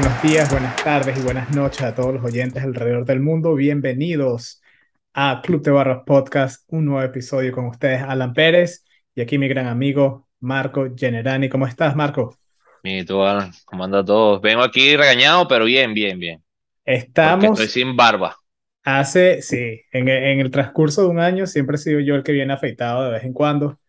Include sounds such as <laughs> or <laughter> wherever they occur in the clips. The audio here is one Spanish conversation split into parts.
buenos días, buenas tardes y buenas noches a todos los oyentes alrededor del mundo. Bienvenidos a Club de Barras Podcast, un nuevo episodio con ustedes, Alan Pérez y aquí mi gran amigo Marco Generani. ¿Cómo estás, Marco? Mi tú, Alan, ¿cómo anda todo? Vengo aquí regañado, pero bien, bien, bien. Estamos. Porque estoy sin barba. Hace, sí, en, en el transcurso de un año siempre he sido yo el que viene afeitado de vez en cuando.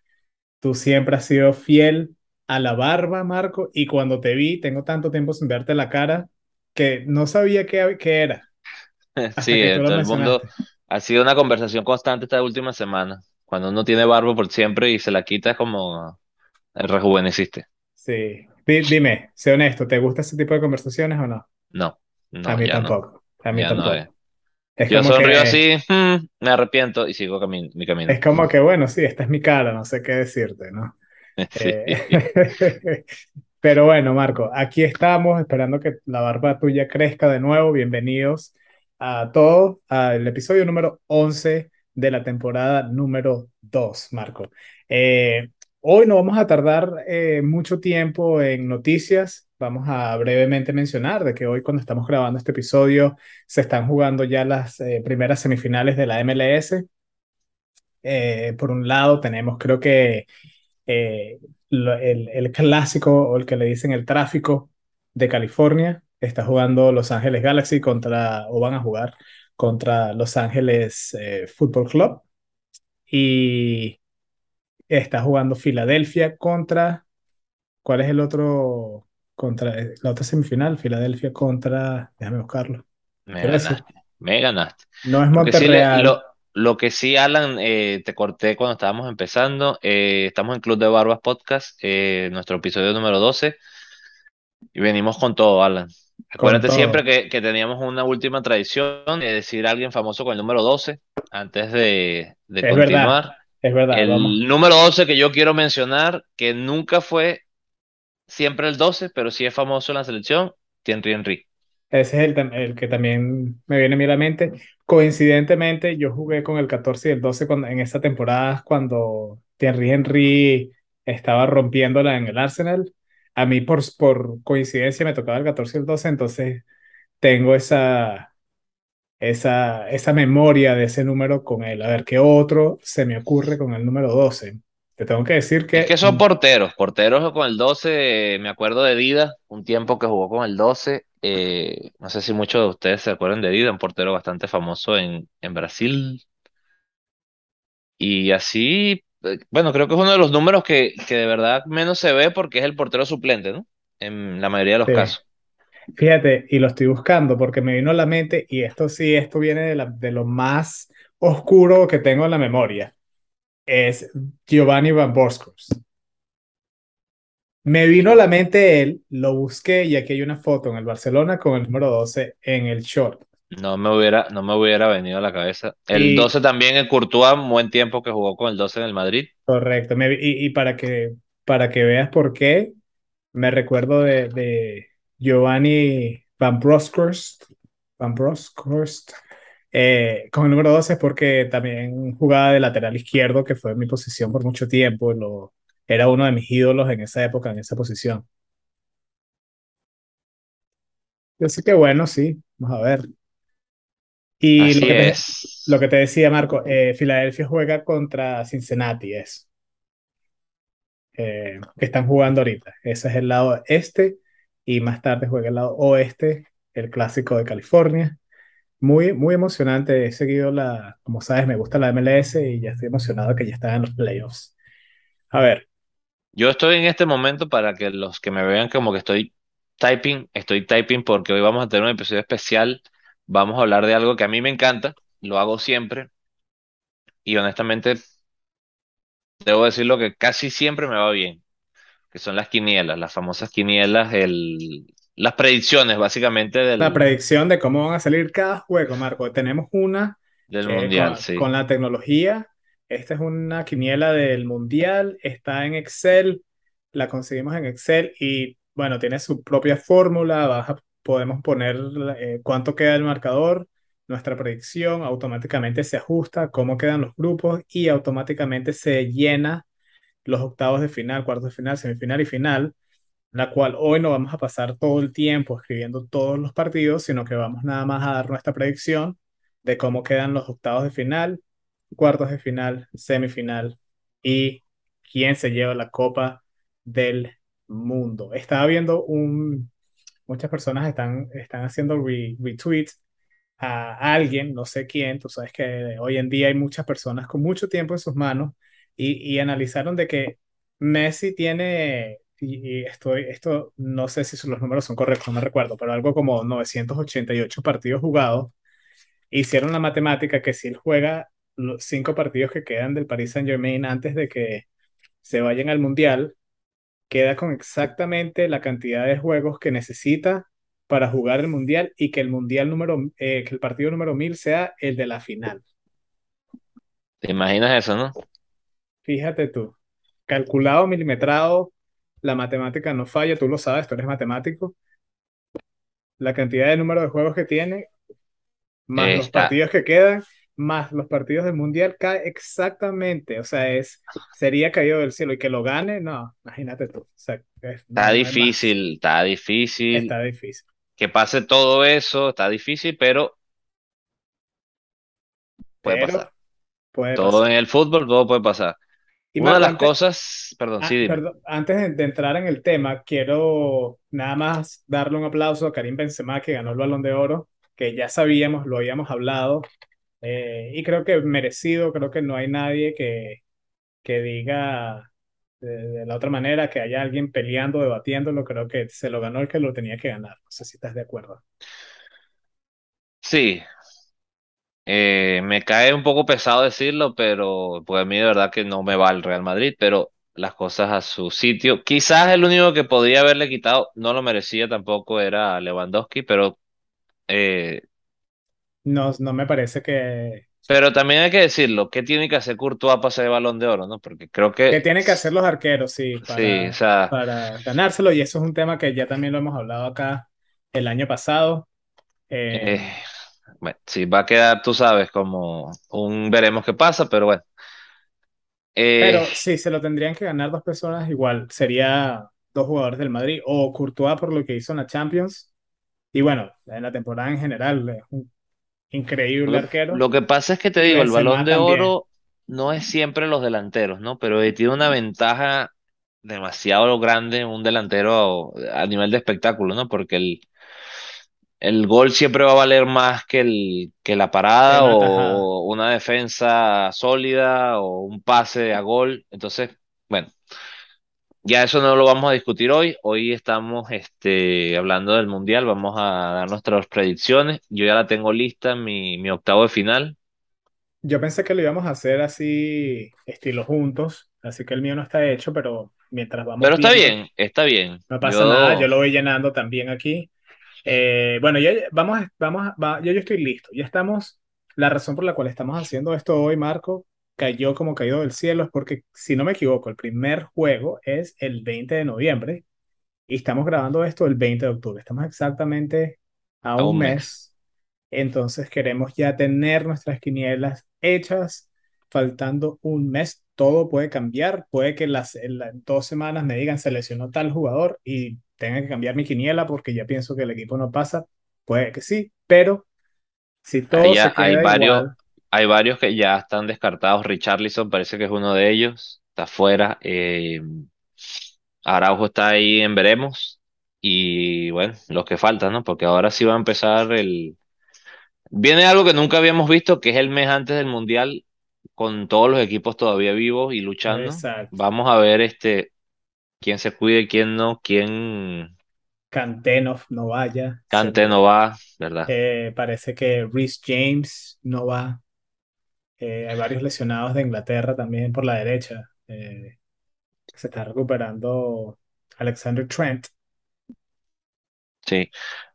Tú siempre has sido fiel a la barba, Marco, y cuando te vi, tengo tanto tiempo sin verte la cara que no sabía qué, qué era. <laughs> Sí, todo el mundo ha sido una conversación constante esta última semana. Cuando uno tiene barba por siempre y se la quita es como rejuveneciste. Sí. dime, sé honesto, ¿te gusta ese tipo de conversaciones o no? No, no a mí tampoco. A mí Ya no tampoco. es. Es Yo sonrío que, así, mm, <laughs> me arrepiento y sigo cami- mi camino. es como que, bueno, sí, esta es mi cara, no sé qué decirte, ¿no? Eh, <laughs> Pero bueno, Marco, aquí estamos esperando que la barba tuya crezca de nuevo. Bienvenidos a todos al episodio número 11 de la temporada número 2, Marco. Eh, hoy no vamos a tardar eh, mucho tiempo en noticias. Vamos a brevemente mencionar de que hoy cuando estamos grabando este episodio se están jugando ya las eh, primeras semifinales de la MLS. Eh, por un lado tenemos creo que eh, lo- el, el clásico o el que le dicen el tráfico de California. Está jugando Los Ángeles Galaxy contra, o van a jugar contra Los Ángeles eh, Football Club. Y está jugando Filadelfia contra, ¿cuál es el otro? Contra eh, la otra semifinal, Filadelfia contra, déjame buscarlo. Me ganaste, me ganaste. no es sí, lo, lo que sí, Alan, eh, te corté cuando estábamos empezando. eh, estamos en Club de Barbas Podcast, eh, nuestro episodio número 12, y venimos con todo, Alan. Acuérdate siempre que, que teníamos una última tradición de decir a alguien famoso con el número 12 antes de, de Es verdad, continuar. es verdad, vamos. El número 12 que yo quiero mencionar, que nunca fue siempre el 12, pero sí es famoso en la selección, Thierry Henry. Ese es el, el que también me viene a mí a la mente. Coincidentemente, yo jugué con el 14 y el 12 cuando, en esa temporada cuando Thierry Henry estaba rompiéndola en el Arsenal. A mí, por, por coincidencia, me tocaba el 14 y el 12, entonces tengo esa, esa, esa memoria de ese número con él. A ver, ¿qué otro se me ocurre con el número 12? Te tengo que decir Es que que son porteros, porteros con el 12, me acuerdo de Dida, un tiempo que jugó con el 12, eh, no sé si muchos de ustedes se acuerdan de Dida, un portero bastante famoso en, en Brasil, y así, eh, bueno, creo que es uno de los números que, que de verdad menos se ve porque es el portero suplente, ¿no? En la mayoría de los sí. casos. Fíjate, y lo estoy buscando porque me vino a la mente, y esto sí, esto viene de, la- de lo más oscuro que tengo en la memoria, es Giovanni Van Bronckhorst. Me vino a la mente él, lo busqué y aquí hay una foto en el Barcelona con el número 12 en el short. No me hubiera, no me hubiera venido a la cabeza. El Y 12 también en Courtois, un buen tiempo que jugó con el 12 en el Madrid. correcto, me y, y para que, para que veas por qué, me recuerdo de, de Giovanni Van Bronckhorst, Van Bronckhorst, eh, con el número 12 es porque también jugaba de lateral izquierdo, que fue mi posición por mucho tiempo, lo, era uno de mis ídolos en esa época, en esa posición. Así que bueno, sí, vamos a ver. Y lo Así que te, es. lo que te decía, Marco, eh, Filadelfia juega contra Cincinnati, es, eh, que están jugando ahorita. Ese es el lado este y más tarde juega el lado oeste, el clásico de California. Muy, muy emocionante. He seguido la, como sabes, me gusta la MLS y ya estoy emocionado que ya están en los playoffs. A ver, Yo estoy en este momento para que los que me vean como que estoy typing, estoy typing porque hoy vamos a tener un episodio especial. Vamos a hablar de algo que a mí me encanta, lo hago siempre y honestamente debo decirlo que casi siempre me va bien, que son las quinielas, las famosas quinielas, el, las predicciones básicamente la del, predicción de cómo van a salir cada juego, Marco. Tenemos una del que mundial, con, sí. con la tecnología, esta es una quiniela del mundial, está en Excel, la conseguimos en Excel y bueno, tiene su propia fórmula, vas a- podemos poner eh, cuánto queda el marcador, nuestra predicción, automáticamente se ajusta, cómo quedan los grupos y automáticamente se llena los octavos de final, cuartos de final, semifinal y final la cual hoy no vamos a pasar todo el tiempo escribiendo todos los partidos, sino que vamos nada más a dar nuestra predicción de cómo quedan los octavos de final, cuartos de final, semifinal y quién se lleva la Copa del Mundo. Estaba viendo un, muchas personas están, están haciendo re- retweets a alguien, no sé quién, tú sabes que hoy en día hay muchas personas con mucho tiempo en sus manos y, y analizaron de que Messi tiene, y, estoy, esto no sé si los números son correctos, no recuerdo, pero algo como 988 partidos jugados. Hicieron la matemática que si él juega los cinco partidos que quedan del Paris Saint-Germain antes de que se vayan al Mundial, queda con exactamente la cantidad de juegos que necesita para jugar el mundial y que el mundial número, eh, que el partido número 1000 sea el de la final. ¿Te imaginas eso, no? Fíjate tú, calculado, milimetrado, la matemática no falla, tú lo sabes, tú eres matemático, la cantidad de número de juegos que tiene, más los partidos que quedan, más los partidos del mundial, cae exactamente, o sea, es, sería caído del cielo y que lo gane, no, imagínate tú, o sea, es- está no, difícil, está difícil. está difícil, Que pase todo eso, está difícil, pero puede pero pasar. puede Todo pasar. en el fútbol, todo puede pasar. Y Una de las antes, cosas, perdón, sí, Ah, dime. perdón, antes de, de entrar en el tema, quiero nada más darle un aplauso a Karim Benzema que ganó el Balón de Oro, que ya sabíamos, lo habíamos hablado, eh, y creo que merecido, creo que no hay nadie que, que diga de, la otra manera que haya alguien peleando, debatiéndolo, creo que se lo ganó el que lo tenía que ganar. No sé si estás de acuerdo. Sí, eh, me cae un poco pesado decirlo, pero pues a mí de verdad que no me va el Real Madrid, pero las cosas a su sitio. Quizás el único que podía haberle quitado, no lo merecía tampoco, era Lewandowski, pero, eh, No, no me parece que, pero también hay que decirlo, ¿qué tiene que hacer Courtois para ser Balón de Oro, no? Porque creo que que tienen que hacer los arqueros, sí, sí, o para, sea, para ganárselo, y eso es un tema que ya también lo hemos hablado acá el año pasado. Eh, eh, bueno, sí, va a quedar, tú sabes, como un veremos qué pasa, pero bueno. Eh, Pero sí, se lo tendrían que ganar dos personas, igual sería dos jugadores del Madrid o Courtois por lo que hizo en la Champions. Y bueno, en la temporada en general, es un increíble Lo, arquero. lo que pasa es que te digo, el Balón de también. Oro no es siempre los delanteros, ¿no? Pero eh, tiene una ventaja demasiado grande un delantero a, a nivel de espectáculo, ¿no? Porque el, el gol siempre va a valer más que, el, que la parada una o una defensa sólida o un pase a gol. Entonces, bueno, ya eso no lo vamos a discutir hoy. Hoy estamos este, hablando del Mundial, vamos a dar nuestras predicciones. Yo ya la tengo lista, mi, mi octavo de final. Yo pensé que lo íbamos a hacer así, estilo juntos, así que el mío no está hecho, pero mientras vamos Pero está viendo, bien, está bien. no pasa nada, yo Yo, lo voy llenando también aquí. Eh, bueno, ya vamos, vamos, va- yo, yo estoy listo. Ya estamos. La razón por la cual estamos haciendo esto hoy, Marco, cayó como caído del cielo, es porque, si no me equivoco, el primer juego es el 20 de noviembre y estamos grabando esto el 20 de octubre. Estamos exactamente a a un mes. mes. Entonces queremos ya tener nuestras quinielas hechas, faltando un mes. Todo puede cambiar. Puede que las, en las dos semanas me digan se lesionó tal jugador y tenga que cambiar mi quiniela porque ya pienso que el equipo no pasa. Puede que sí, pero si todo se hay varios, hay varios que ya están descartados. Richarlison parece que es uno de ellos, está fuera. Eh, Araujo está ahí en veremos. Y bueno, los que faltan, ¿no? Porque ahora sí va a empezar el... Viene algo que nunca habíamos visto, que es el mes antes del Mundial, con todos los equipos todavía vivos y luchando. exacto. Vamos a ver este quién se cuide, quién no, quién Kantenov no vaya. Cante no va, ¿verdad? eh, parece que Reece James no va. Eh, hay varios lesionados de Inglaterra también por la derecha. Eh, se está recuperando Alexander Trent. Sí.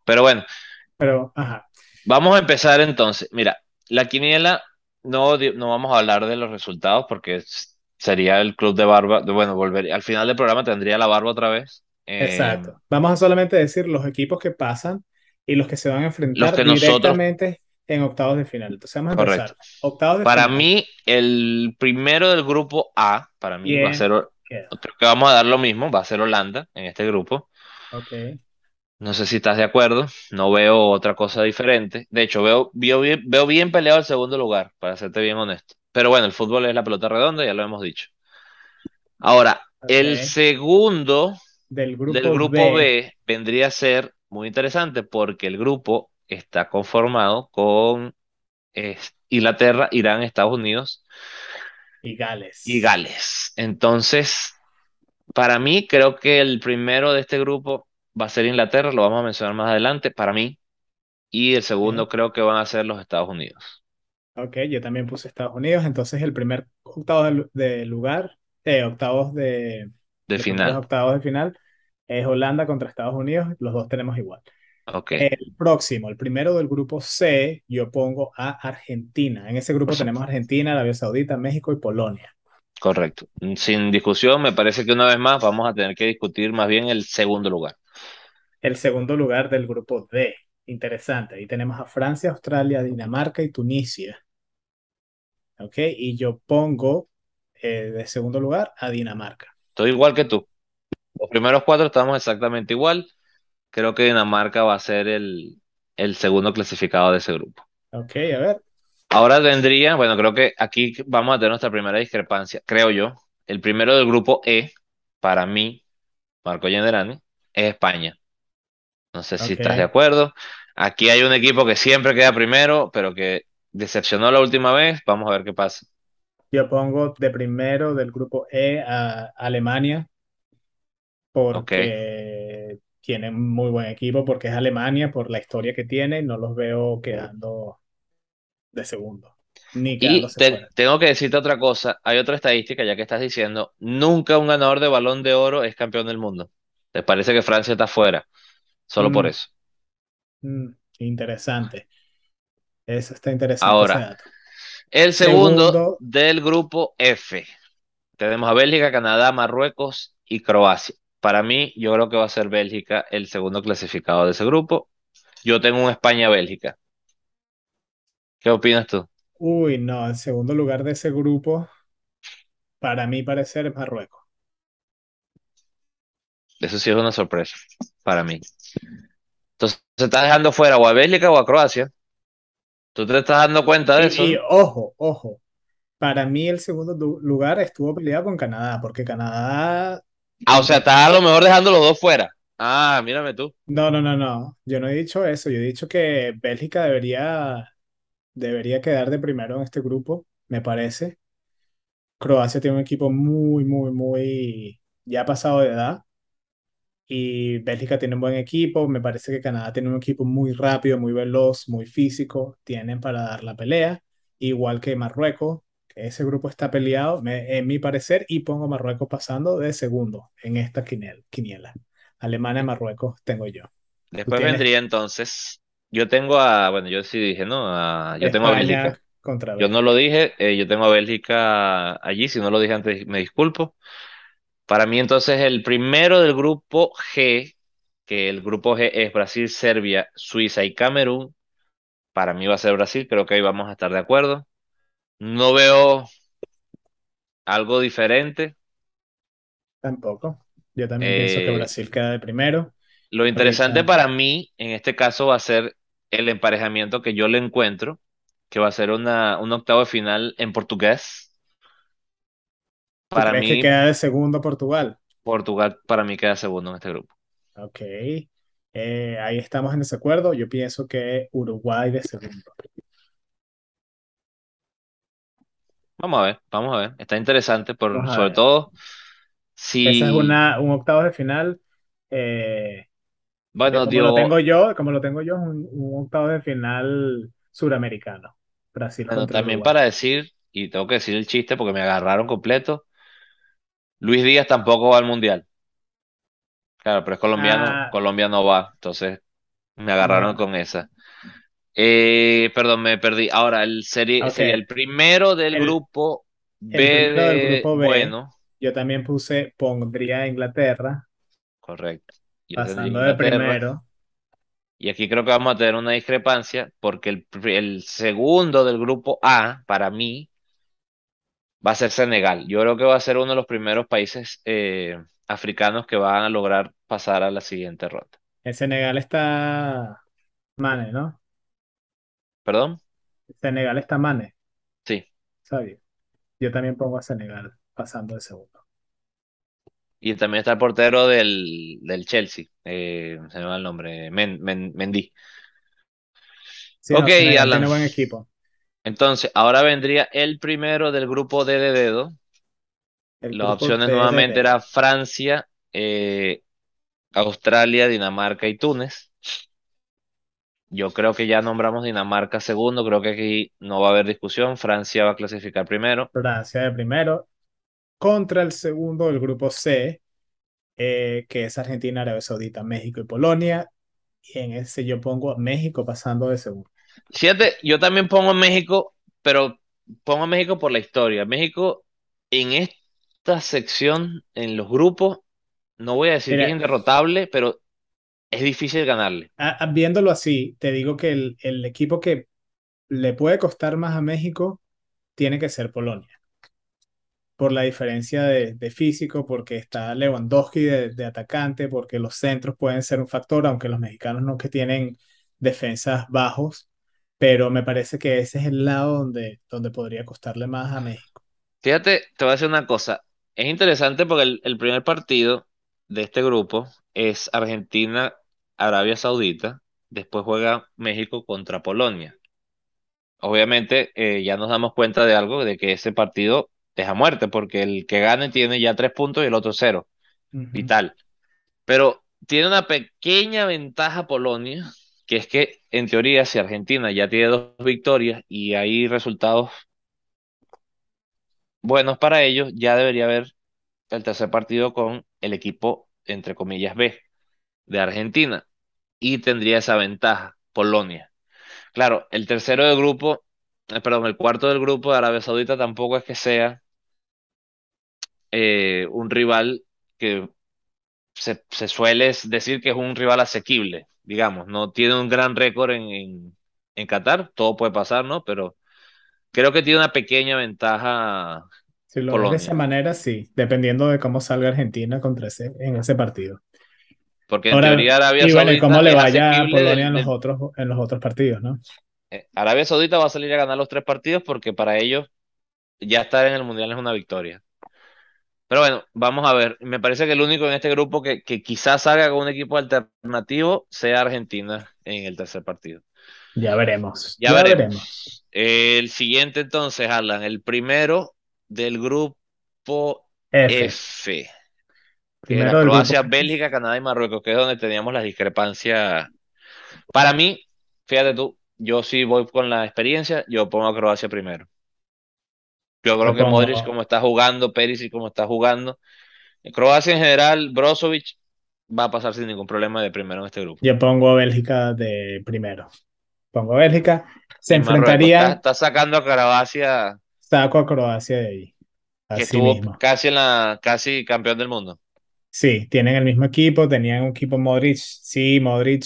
Pero bueno, Pero, ajá, vamos a empezar entonces. Mira, la quiniela, no, no vamos a hablar de los resultados porque sería el club de barba. Bueno, volver, al final del programa tendría la barba otra vez. Eh, exacto. Vamos a solamente decir los equipos que pasan y los que se van a los enfrentar que nosotros, directamente en octavos de final. Entonces vamos a correcto. empezar. Octavos de Para final. mí, el primero del grupo A, para mí va a ¿Quién, ser, queda. Creo que vamos a dar lo mismo, va a ser Holanda en este grupo. Ok. No sé si estás de acuerdo, no veo otra cosa diferente. De hecho, veo, veo bien, veo bien peleado el segundo lugar, para serte bien honesto. Pero bueno, el fútbol es la pelota redonda, ya lo hemos dicho. Ahora, el segundo Del grupo B B vendría a ser muy interesante porque el grupo está conformado con eh, Inglaterra, Irán, Estados Unidos y y Gales. Gales. Entonces, para mí, creo que el primero de este grupo va a ser Inglaterra, lo vamos a mencionar más adelante, para mí. Y el segundo creo que van a ser los Estados Unidos, Ok, yo también puse Estados Unidos, entonces el primer octavo de, lu- de lugar, eh, octavos de, de final. octavos de final es Holanda contra Estados Unidos, los dos tenemos igual. El próximo, el primero del grupo C, yo pongo a Argentina. En ese grupo tenemos. Argentina, Arabia Saudita, México y Polonia. Correcto. Sin discusión, me parece que una vez más vamos a tener que discutir más bien el segundo lugar. El segundo lugar del grupo D, interesante. Ahí tenemos a Francia, Australia, Dinamarca y Tunisia. Ok, y yo pongo eh, de segundo lugar a Dinamarca. Estoy igual que tú. Los primeros cuatro estamos exactamente igual. Creo que Dinamarca va a ser el, el segundo clasificado de ese grupo. Ok, a ver. Ahora vendría, bueno, creo que aquí vamos a tener nuestra primera discrepancia, creo yo. El primero del grupo E, para mí, Marco Genderani, es España. No sé si estás de acuerdo. Aquí hay un equipo que siempre queda primero, pero que decepcionó la última vez. Vamos a ver qué pasa. Yo pongo de primero del grupo E a Alemania porque tienen muy buen equipo, porque es Alemania, por la historia que tiene, no los veo quedando de segundo, ni Y quedándose te- fuera. tengo que decirte otra cosa. Hay otra estadística, ya que estás diciendo, nunca un ganador de Balón de Oro es campeón del mundo. ¿Te parece que Francia está fuera? Solo por Mm, eso. mm, interesante. Eso está interesante ese Ahora, dato. el segundo Segundo, del grupo F. Tenemos a Bélgica, Canadá, Marruecos y Croacia. Para mí, yo creo que va a ser Bélgica el segundo clasificado de ese grupo. Yo tengo un España-Bélgica. ¿Qué opinas tú? uy, no, el segundo lugar de ese grupo, para mí parecer, es Marruecos. Eso sí es una sorpresa para mí. Entonces, se está dejando fuera o a Bélgica o a Croacia. ¿Tú te estás dando cuenta de eso, Y, ojo, ojo, para mí el segundo lugar estuvo peleado con Canadá, porque Canadá Ah, o sea, estás a lo mejor dejando los dos fuera. Ah, mírame tú. No, no, no, no. Yo no he dicho eso. Yo he dicho que Bélgica debería, debería quedar de primero en este grupo, me parece. Croacia tiene un equipo muy, muy, muy ya pasado de edad. Y Bélgica tiene un buen equipo. Me parece que Canadá tiene un equipo muy rápido, muy veloz, muy físico. Tienen para dar la pelea. Igual que Marruecos, ese grupo está peleado, me- en mi parecer, y pongo Marruecos pasando de segundo en esta quiniela. Alemania, Marruecos, tengo yo. Después vendría entonces. Yo tengo a, bueno, yo sí dije, ¿no? A- yo tengo a Bélgica. Contra Yo no lo dije, eh, yo tengo a Bélgica allí. Si no lo dije antes, me disculpo. Para mí, entonces, el primero del grupo G, que el grupo G es Brasil, Serbia, Suiza y Camerún. Para mí va a ser Brasil, creo que ahí vamos a estar de acuerdo. No veo algo diferente. Tampoco. Yo también pienso que Eh, Brasil queda de primero. lo interesante para mí, en este caso, va a ser el emparejamiento que yo le encuentro, que va a ser una, un octavo de final en portugués. ¿tú Para crees que mí, queda de segundo Portugal? Portugal, para mí queda segundo en este grupo. Ok. Eh, ahí estamos en desacuerdo. Yo pienso que Uruguay de segundo. Vamos a ver, vamos a ver. Está interesante, por, Vamos sobre todo Esa es si, una, un octavo de final. eh, bueno, como lo tengo yo, como lo tengo yo, es un, un octavo de final suramericano. Brasil bueno, también Uruguay. para decir, y tengo que decir el chiste porque me agarraron completo, Luis Díaz tampoco va al Mundial. Claro, pero es colombiano, Ah, Colombia no va, entonces me agarraron con esa. Eh, perdón, me perdí. Ahora, el sería el primero del El, grupo B el del de grupo B, bueno, yo también puse, pondría a Inglaterra correcto. Yo pasando de primero. Y aquí creo que vamos a tener una discrepancia porque el, el segundo del grupo A, para mí, va a ser Senegal. Yo creo que va a ser uno de los primeros países eh, africanos que van a lograr pasar a la siguiente ronda. En Senegal está Mane, ¿no? ¿Perdón? Senegal está Mane, Sí. ¿sabes? Yo también pongo a Senegal pasando de segundo. Y también está el portero del, del Chelsea. eh, se me va el nombre. Men- Men- Mendy. Sí, no, Ok, Senegal Alan. tiene buen equipo. Entonces, ahora vendría el primero del grupo D de dedo. El Las opciones de nuevamente D. era Francia, eh, Australia, Dinamarca y Túnez. Yo creo que ya nombramos Dinamarca segundo, creo que aquí no va a haber discusión, Francia va a clasificar primero. Francia de primero contra el segundo del grupo C, eh, que es Argentina, Arabia Saudita, México y Polonia. Y en ese yo pongo a México pasando de segundo. Fíjate, yo también pongo a México, pero pongo a México por la historia. México en esta sección, en los grupos, no voy a decir que es inderrotable, pero es difícil ganarle. a- a- viéndolo así, te digo que el, el equipo que le puede costar más a México tiene que ser Polonia. por la diferencia de, de físico, porque está Lewandowski de, de atacante, porque los centros pueden ser un factor, aunque los mexicanos no que tienen defensas bajos, pero me parece que ese es el lado donde, donde podría costarle más a México. Fíjate, te voy a decir una cosa. Es interesante porque el, el primer partido de este grupo es Argentina-Arabia Saudita. Después juega México contra Polonia. Obviamente, eh, ya nos damos cuenta de algo, de que ese partido es a muerte, porque el que gane tiene ya tres puntos y el otro cero. Vital. Pero tiene una pequeña ventaja Polonia, que es que, en teoría, si Argentina ya tiene dos victorias y hay resultados buenos para ellos, ya debería haber el tercer partido con el equipo, entre comillas, B de Argentina. Y tendría esa ventaja, Polonia. Claro, el tercero del grupo, eh, perdón, el cuarto del grupo de Arabia Saudita tampoco es que sea eh, un rival que se, se suele decir que es un rival asequible, digamos, no tiene un gran récord en, en, en Qatar, todo puede pasar, ¿no? Pero creo que tiene una pequeña ventaja Si lo ves de esa manera, sí, dependiendo de cómo salga Argentina contra ese, en ese partido. Porque en Ahora, teoría Arabia y bueno, y cómo Saudita le vaya a Polonia en los otros, en los otros partidos, ¿no? eh, Arabia Saudita va a salir a ganar los tres partidos porque para ellos ya estar en el Mundial es una victoria. Pero bueno, vamos a ver. Me parece que el único en este grupo que, que quizás salga con un equipo alternativo sea Argentina en el tercer partido. Ya veremos, Ya ya veremos. veremos. El siguiente entonces, Alan, el primero del grupo F, F, que era primero grupo Croacia. Bélgica, Canadá y Marruecos, que es donde teníamos las discrepancias. Para mí, fíjate tú, yo sí voy con la experiencia, yo pongo a Croacia primero. Yo creo Yo que Modric, como está jugando, Perisic, como está jugando, Croacia en general, Brozovic va a pasar sin ningún problema de primero en este grupo. yo pongo a Bélgica de primero. Pongo a Bélgica. Se Marruecos está, sacando a Croacia, saco a Croacia de ahí, que así estuvo mismo. casi en la, casi campeón del mundo. Sí, tienen el mismo equipo, tenían un equipo Modric. Sí, Modric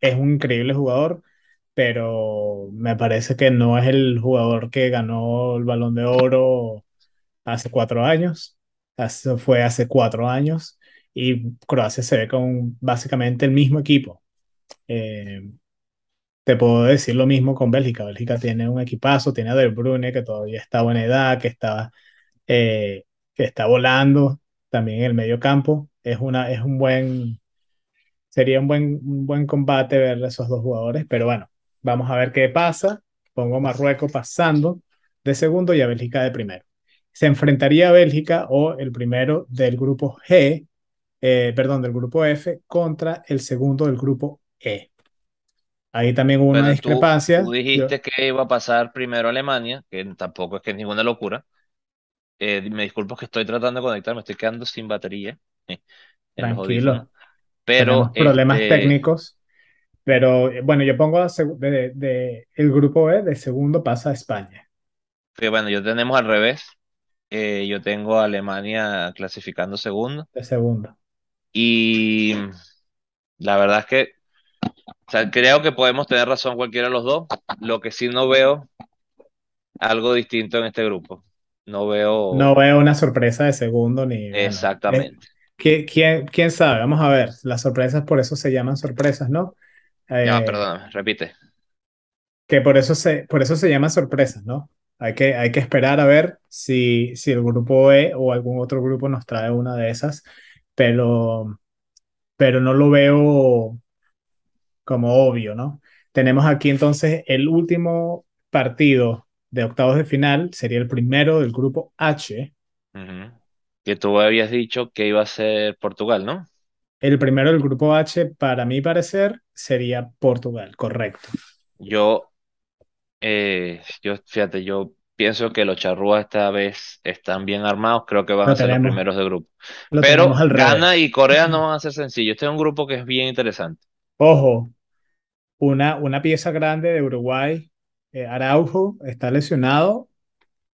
es un increíble jugador, pero me parece que no es el jugador que ganó el Balón de Oro hace cuatro años. Eso fue hace cuatro años y Croacia se ve con básicamente el mismo equipo. Eh, te puedo decir lo mismo con Bélgica. Bélgica tiene un equipazo, tiene a De Bruyne que todavía está buena edad, que está, eh, que está volando también en el medio campo. Es una, es un buen, sería un buen, un buen combate ver a esos dos jugadores, pero bueno, vamos a ver qué pasa. Pongo a Marruecos pasando de segundo y a Bélgica de primero. Se enfrentaría a Bélgica o el primero del grupo G, eh, perdón, del grupo F contra el segundo del grupo E. Ahí también hubo una tú, discrepancia. tú Yo, dijiste que iba a pasar primero Alemania, que tampoco es que es ninguna locura. Eh, me disculpo que estoy tratando de conectar, me estoy quedando sin batería <laughs> eh, tranquilo, Pero tenemos problemas este, técnicos, pero eh, bueno, yo pongo de, de- el grupo E, de segundo pasa a España. que bueno, yo tenemos al revés. Eh, yo tengo a Alemania clasificando segundo. De segundo. Y la verdad es que o sea, creo que podemos tener razón cualquiera de los dos. Lo que sí no veo algo distinto en este grupo. No No veo veo una sorpresa de segundo ni, bueno, eh, exactamente. ¿qui- ¿quién, quién sabe? Vamos a ver, las sorpresas por eso se llaman sorpresas, ¿no? Eh, perdóname, repite. que por eso se, por eso se llaman sorpresas, ¿no? Hay que, hay que esperar a ver si, si el grupo E o algún otro grupo nos trae una de esas, pero, pero no lo veo como obvio, ¿no? Tenemos aquí entonces el último partido de octavos de final, sería el primero del grupo H. Que tú habías dicho que iba a ser Portugal, ¿no? El primero del grupo H, para mi parecer, sería Portugal, correcto. Yo, eh, yo, fíjate, yo pienso que los charrúas esta vez están bien armados, creo que van Lo a ser los primeros de grupo. lo Pero Ghana y Corea no <laughs> van a ser sencillos. Este es un grupo que es bien interesante. Ojo, una, una pieza grande de Uruguay, eh, Araujo, está lesionado,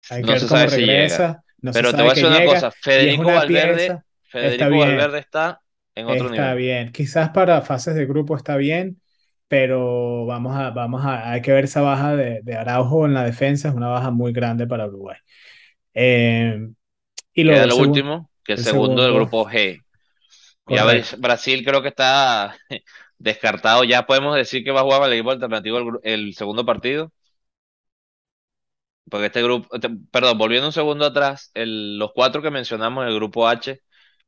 hay que No ver se cómo sabe si regresa, se Pero te voy a decir una llega cosa, Federico una Valverde, pieza, está Federico bien, Valverde está en otro está nivel. bien. Quizás para fases de grupo está bien, pero vamos a, vamos a, hay que ver esa baja de, de Araujo en la defensa, es una baja muy grande para Uruguay. Eh, y luego lo segundo, último, que el el segundo del grupo G. Ya. Brasil creo que está <laughs> descartado. Ya podemos decir que va a jugar equipo alternativo el segundo partido. Porque este grupo, este- perdón, volviendo un segundo atrás, el- los cuatro que mencionamos en el grupo H,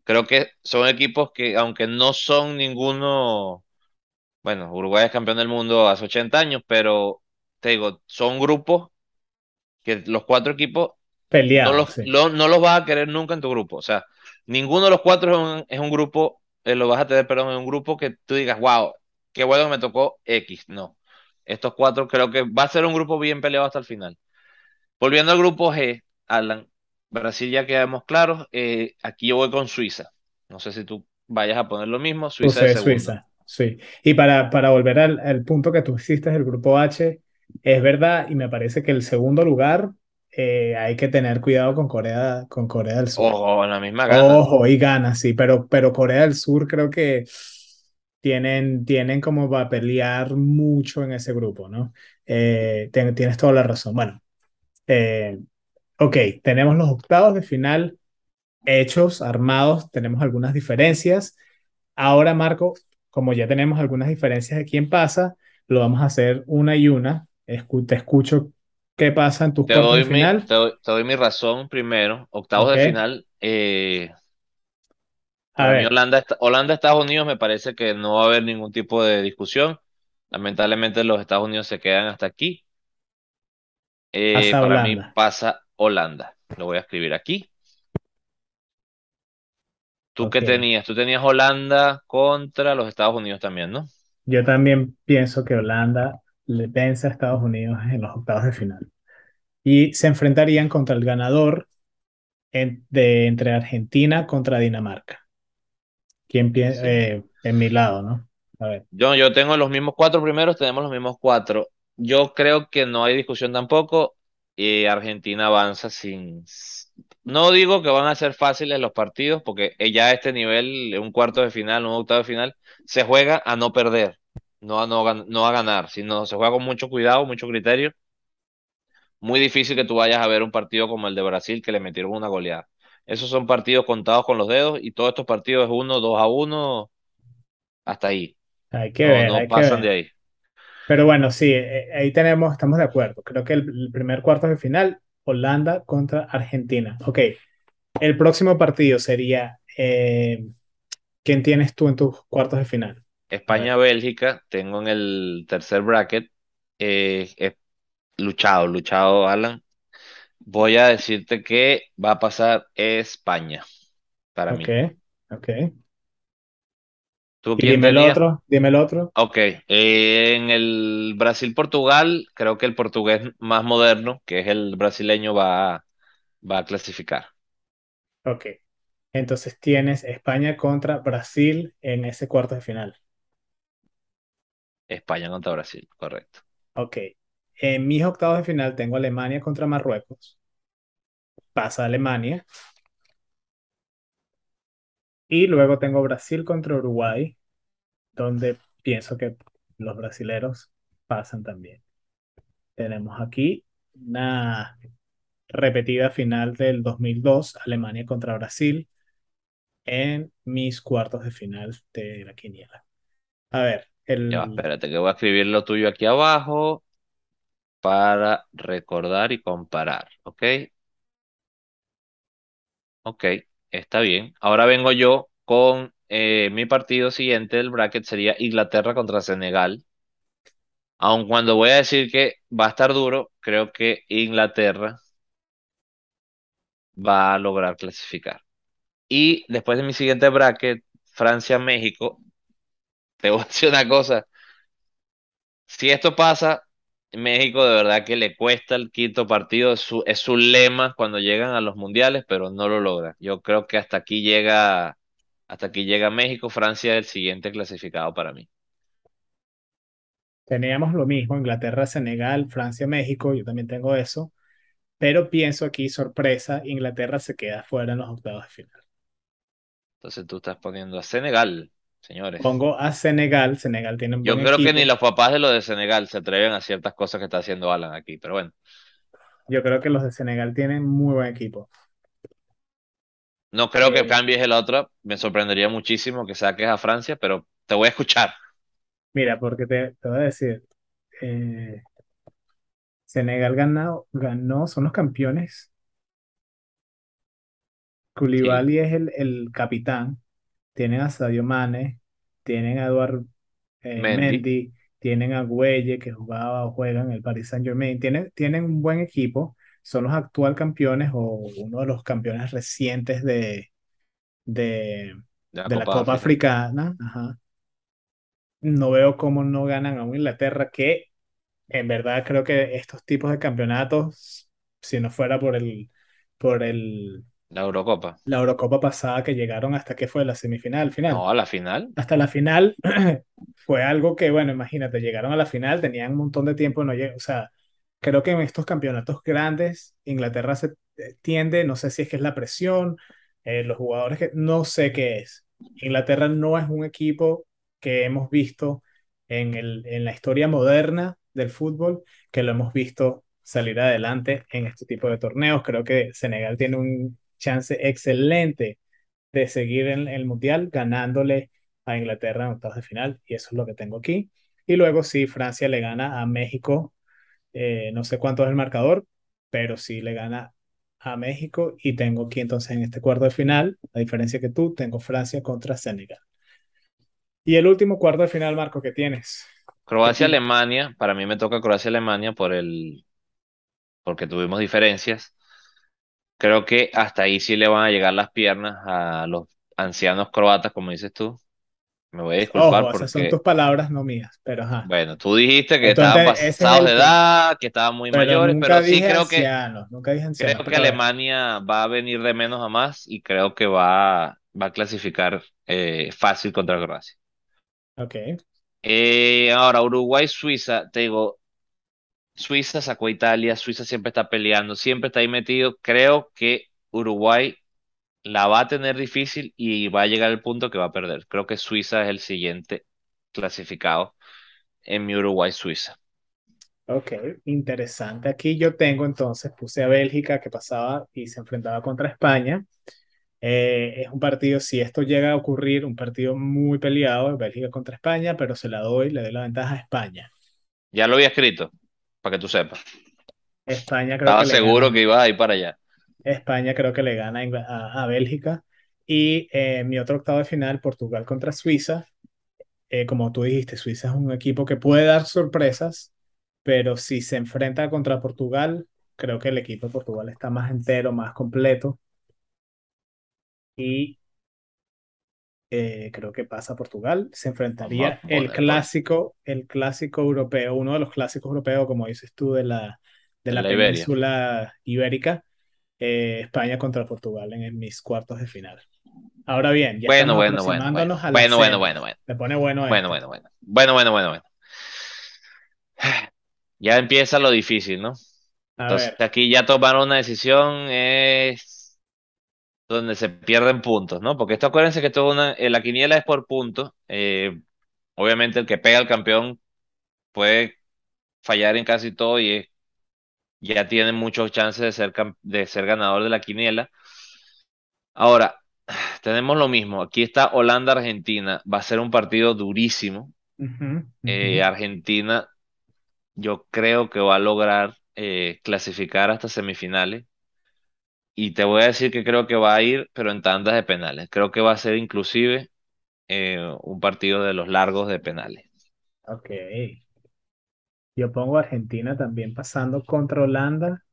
creo que son equipos que, aunque no son ninguno, bueno, Uruguay es campeón del mundo hace 80 años, pero te digo, son grupos que los cuatro equipos no los, sí. lo- no los vas a querer nunca en tu grupo. O sea, ninguno de los cuatro es un, es un grupo, eh, lo vas a tener, perdón, en un grupo que tú digas, wow, qué bueno que me tocó X. No. Estos cuatro creo que va a ser un grupo bien peleado hasta el final. Volviendo al grupo G, Alan, Brasil ya quedamos claros. eh, aquí yo voy con Suiza. No sé si tú vayas a poner lo mismo, Suiza segundo. Suiza, sí. Y para, para volver al, al punto que tú hiciste del grupo H, es verdad, y me parece que el segundo lugar eh, hay que tener cuidado con Corea, con Corea del Sur. Ojo, en la misma gana. Ojo, y gana, sí, pero, pero Corea del Sur creo que tienen, tienen como va a pelear mucho en ese grupo, ¿no? Eh, ten- tienes toda la razón. Bueno, eh, ok, tenemos los octavos de final hechos, armados, tenemos algunas diferencias. Ahora, Marco, como ya tenemos algunas diferencias de quién pasa, lo vamos a hacer una y una. Escu- te escucho qué pasa en tus Te cuartos de doy mi, final. te doy, te doy mi razón primero. Octavos de final. eh, A ver, Holanda, Holanda, Estados Unidos me parece que no va a haber ningún tipo de discusión. Lamentablemente, los Estados Unidos se quedan hasta aquí. Eh, para mí pasa Holanda. Lo voy a escribir aquí. ¿Tú qué Ok. tenías? Tú tenías Holanda contra los Estados Unidos también, ¿no? Yo también pienso que Holanda le vence a Estados Unidos en los octavos de final. Y se enfrentarían contra el ganador en- de, entre Argentina contra Dinamarca. ¿Quién pie- Sí. eh, en mi lado, ¿no? A ver, Yo, yo tengo los mismos cuatro primeros, tenemos los mismos cuatro. Yo creo que no hay discusión tampoco. Y Argentina avanza sin. No digo que van a ser fáciles los partidos, porque ya a este nivel, un cuarto de final, un octavo de final, se juega a no perder, no a, no, no a ganar, sino se juega con mucho cuidado, mucho criterio. Muy difícil que tú vayas a ver un partido como el de Brasil que le metieron una goleada. Esos son partidos contados con los dedos y todos estos partidos es uno, dos a uno, hasta ahí. hay que No, ver, no hay que pasan ver. de ahí. Pero bueno, sí, eh, ahí tenemos, estamos de acuerdo. Creo que el, el primer cuarto de final, Holanda contra Argentina. Ok, el próximo partido sería, eh, ¿quién tienes tú en tus cuartos de final? España-Bélgica, tengo en el tercer bracket. eh, es luchado, luchado, Alan. Voy a decirte que va a pasar España para ok, mí. ok. ¿Tú Y quién dime el otro, dime el otro. Ok, eh, en el Brasil-Portugal, creo que el portugués más moderno, que es el brasileño, va, va a clasificar. Ok, entonces tienes España contra Brasil en ese cuarto de final. España contra Brasil, correcto. Ok, en mis octavos de final tengo Alemania contra Marruecos. Pasa Alemania. Y luego tengo Brasil contra Uruguay, donde pienso que los brasileros pasan también. Tenemos aquí una repetida final del 2002, Alemania contra Brasil, en mis cuartos de final de la quiniela. A ver, el, espérate que voy a escribir lo tuyo aquí abajo para recordar y comparar, ¿ok? Ok, está bien. Ahora vengo yo con eh, mi partido siguiente del bracket, sería Inglaterra contra Senegal. Aun cuando voy a decir que va a estar duro, creo que Inglaterra va a lograr clasificar. Y después de mi siguiente bracket, Francia-México, te voy a decir una cosa. Si esto pasa, México de verdad que le cuesta el quinto partido, es su, es su lema cuando llegan a los mundiales, pero no lo logra. Yo creo que hasta aquí llega, hasta aquí llega México, Francia es el siguiente clasificado para mí. teníamos lo mismo, Inglaterra, Senegal, Francia, México, yo también tengo eso, pero pienso aquí, sorpresa, Inglaterra se queda fuera en los octavos de final. Entonces tú estás poniendo a Senegal, señores. Pongo a Senegal, Senegal tiene un Yo buen creo que ni los papás de los de Senegal se atreven a ciertas cosas que está haciendo Alan aquí, pero bueno. yo creo que los de Senegal tienen muy buen equipo. No creo que Eh, cambies el otro. Me sorprendería muchísimo que saques a Francia, pero te voy a escuchar. mira, porque te, te voy a decir, eh, Senegal ganó, ganó, son los campeones. Sí, Koulibaly es el, el capitán. Tienen a Sadio Mane, tienen a Eduard eh, Mendy, Mendy, tienen a Güelle que jugaba o juega en el Paris Saint-Germain. Tienen, tienen un buen equipo. Son los actual campeones o uno de los campeones recientes de, de, la de la Copa de Copa. Africana. Ajá. No veo cómo no ganan a un Inglaterra que en verdad creo que estos tipos de campeonatos, si no fuera por el, por el, La Eurocopa. la Eurocopa pasada que llegaron hasta que fue la semifinal, final, No, a la final. hasta la final, <clears throat> fue algo que, bueno, imagínate, llegaron a la final, tenían un montón de tiempo, no lleg- o sea, creo que en estos campeonatos grandes, Inglaterra se eh, tiende, no sé si es que es la presión, eh, los jugadores que, no sé qué es. Inglaterra no es un equipo que hemos visto en el, en la historia moderna del fútbol, que lo hemos visto salir adelante en este tipo de torneos. Creo que Senegal tiene un chance excelente de seguir en el Mundial ganándole a Inglaterra en octavos de final, y eso es lo que tengo aquí. Y luego sí, Francia le gana a México, eh, no sé cuánto es el marcador, pero sí le gana a México y tengo aquí entonces en este cuarto de final, a diferencia que tú, tengo Francia contra Senegal. Y el último cuarto de final, Marco, que tienes. ¿Qué pi- Croacia-Alemania. Para mí me toca Croacia-Alemania por el, porque tuvimos diferencias. Creo que hasta ahí sí le van a llegar las piernas a los ancianos croatas, como dices tú. Me voy a disculpar Ojo, esas son porque tus palabras, no mías, pero ajá. Bueno, tú dijiste que estaban Entonces, pasados de edad, que estaban muy Pero mayores, nunca pero sí dije creo que ancianos, nunca dije creo que pero. Alemania va a venir de menos a más y creo que va, va a clasificar eh, fácil contra Croacia. Ok. Eh, ahora, Uruguay-Suiza, te digo, Suiza sacó a Italia, Suiza siempre está peleando, siempre está ahí metido. Creo que Uruguay la va a tener difícil y va a llegar al punto que va a perder. Creo que Suiza es el siguiente clasificado en mi Uruguay-Suiza. Ok, interesante. Aquí yo tengo entonces, puse a Bélgica que pasaba y se enfrentaba contra España. Eh, es un partido, si esto llega a ocurrir, un partido muy peleado, Bélgica contra España, pero se la doy, le doy la ventaja a España. Ya lo había escrito, para que tú sepas. España creo que Estaba seguro gana, que ibas a ir para allá. España creo que le gana a- a Bélgica. Y eh, mi otro octavo de final, Portugal contra Suiza. Eh, como tú dijiste, Suiza es un equipo que puede dar sorpresas, pero si se enfrenta contra Portugal, creo que el equipo de Portugal está más entero, más completo y eh, creo que pasa a Portugal. Se enfrentaría el clásico, el clásico europeo, uno de los clásicos europeos, como dices tú, de la, de la península ibérica, eh, España contra Portugal en, en mis cuartos de final. Ahora bien, ya Bueno, bueno, bueno, bueno. a Bueno, bueno, bueno, bueno. Se pone bueno Bueno, bueno, bueno. Bueno, bueno, bueno, bueno. <sighs> Ya empieza lo difícil, ¿no? A Entonces ver, aquí ya tomar una decisión es donde se pierden puntos, ¿no? Porque esto acuérdense que una, eh, la quiniela es por puntos. Eh, obviamente el que pega al campeón puede fallar en casi todo y es ya tiene muchos chances de ser, de ser ganador de la quiniela. Ahora, <sighs> tenemos lo mismo. Aquí está Holanda-Argentina. Va a ser un partido durísimo. Eh. Argentina, yo creo que va a lograr eh, clasificar hasta semifinales. Y te voy a decir que creo que va a ir, pero en tandas de penales. Creo que va a ser inclusive eh, un partido de los largos de penales. Ok. Yo pongo Argentina también pasando contra Holanda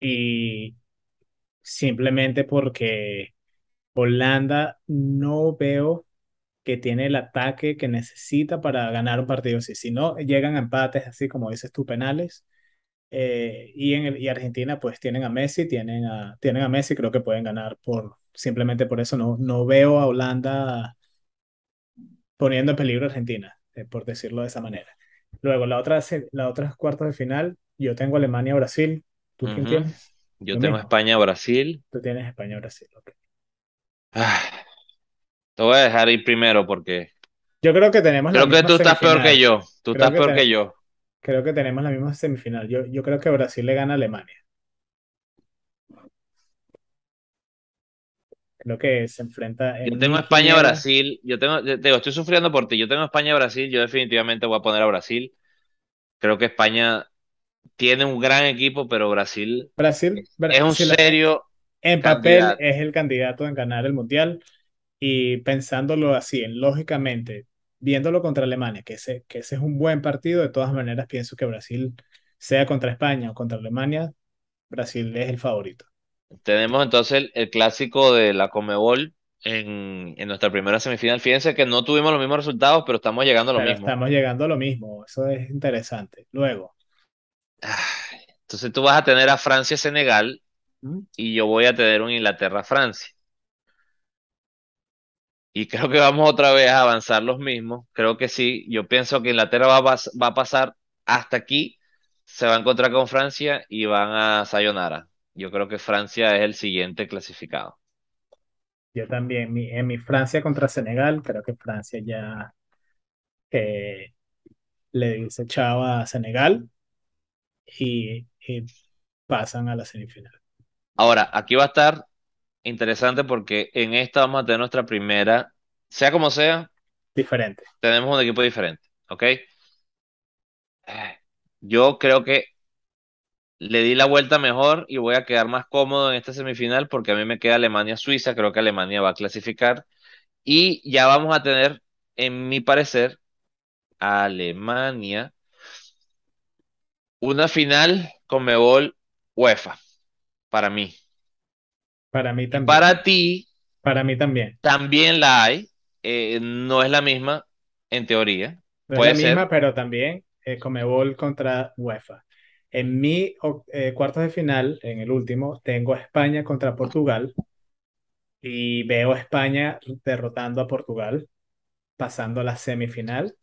y simplemente porque Holanda no veo que tiene el ataque que necesita para ganar un partido. Si no, llegan a empates así como dices tú, penales. Eh, y, en el, y Argentina pues tienen a Messi, tienen a, tienen a Messi, creo que pueden ganar por simplemente por eso. No, no veo a Holanda poniendo en peligro a Argentina, eh, por decirlo de esa manera. Luego, la otra, la otra cuartos de final, yo tengo Alemania-Brasil. ¿Tú quién Ujú. tienes? Yo Lo tengo. España-Brasil. Tú tienes España-Brasil. ok. Ah, te voy a dejar ir primero porque Yo creo que tenemos la creo que misma tú estás peor que yo. Tú Creo estás que, peor que yo. Creo que tenemos la misma semifinal. Yo, yo creo que Brasil le gana a Alemania. Creo que se enfrenta Yo en tengo. España-Brasil. Yo tengo, te digo, estoy sufriendo por ti. Yo tengo España-Brasil. Yo definitivamente voy a poner a Brasil. Creo que España tiene un gran equipo, pero Brasil Brasil, es, es un serio en papel candidato. es el candidato en ganar el Mundial. Y pensándolo así, en, lógicamente, viéndolo contra Alemania, que ese, que ese es un buen partido, de todas maneras pienso que Brasil, sea contra España o contra Alemania, Brasil es el favorito. Tenemos entonces el, el clásico de la Conmebol en, en nuestra primera semifinal. Fíjense que no tuvimos los mismos resultados, pero estamos llegando a lo Pero mismo. estamos llegando a lo mismo, eso es interesante. Luego, Ay, Entonces tú vas a tener a Francia-Senegal y yo voy a tener un Inglaterra-Francia. Y creo que vamos otra vez a avanzar los mismos. Creo que sí. Yo pienso que Inglaterra va a, va a pasar hasta aquí, se va a encontrar con Francia y van a sayonara. Yo creo que Francia es el siguiente clasificado. yo también, mi- en mi Francia contra Senegal, creo que Francia ya eh, le dice chao a Senegal y, y pasan a la semifinal. Ahora, aquí va a estar interesante porque en esta vamos a tener nuestra primera, sea como sea, Diferente. tenemos un equipo diferente, ¿ok? Eh, Yo creo que le di la vuelta mejor y voy a quedar más cómodo en esta semifinal porque a mí me queda Alemania-Suiza, creo que Alemania va a clasificar y ya vamos a tener, en mi parecer, Alemania, una final con Mebol UEFA, para mí. Para mí también. para ti Para mí también. también la hay, eh, no es la misma en teoría, No es la puede misma, ser, pero también eh, Conmebol contra UEFA. En mi eh, cuartos de final, en el último, tengo a España contra Portugal y veo a España derrotando a Portugal, pasando a la semifinal.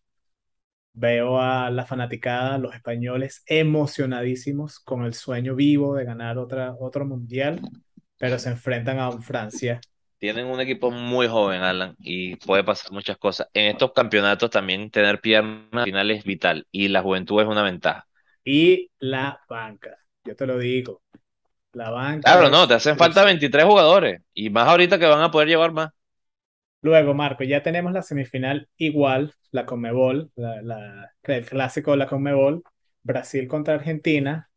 Veo a la fanaticada, los españoles emocionadísimos con el sueño vivo de ganar otra, otro mundial, pero se enfrentan a un Francia tienen un equipo muy joven, Alan, y puede pasar muchas cosas. En estos campeonatos también tener piernas al final es vital y la juventud es una ventaja. y la banca. Yo te lo digo, la banca Claro, no, te hacen falta crucial. 23 jugadores y más ahorita que van a poder llevar más. Luego, Marco, ya tenemos la semifinal igual, la Conmebol, la, la- el clásico de la Conmebol, Brasil contra Argentina.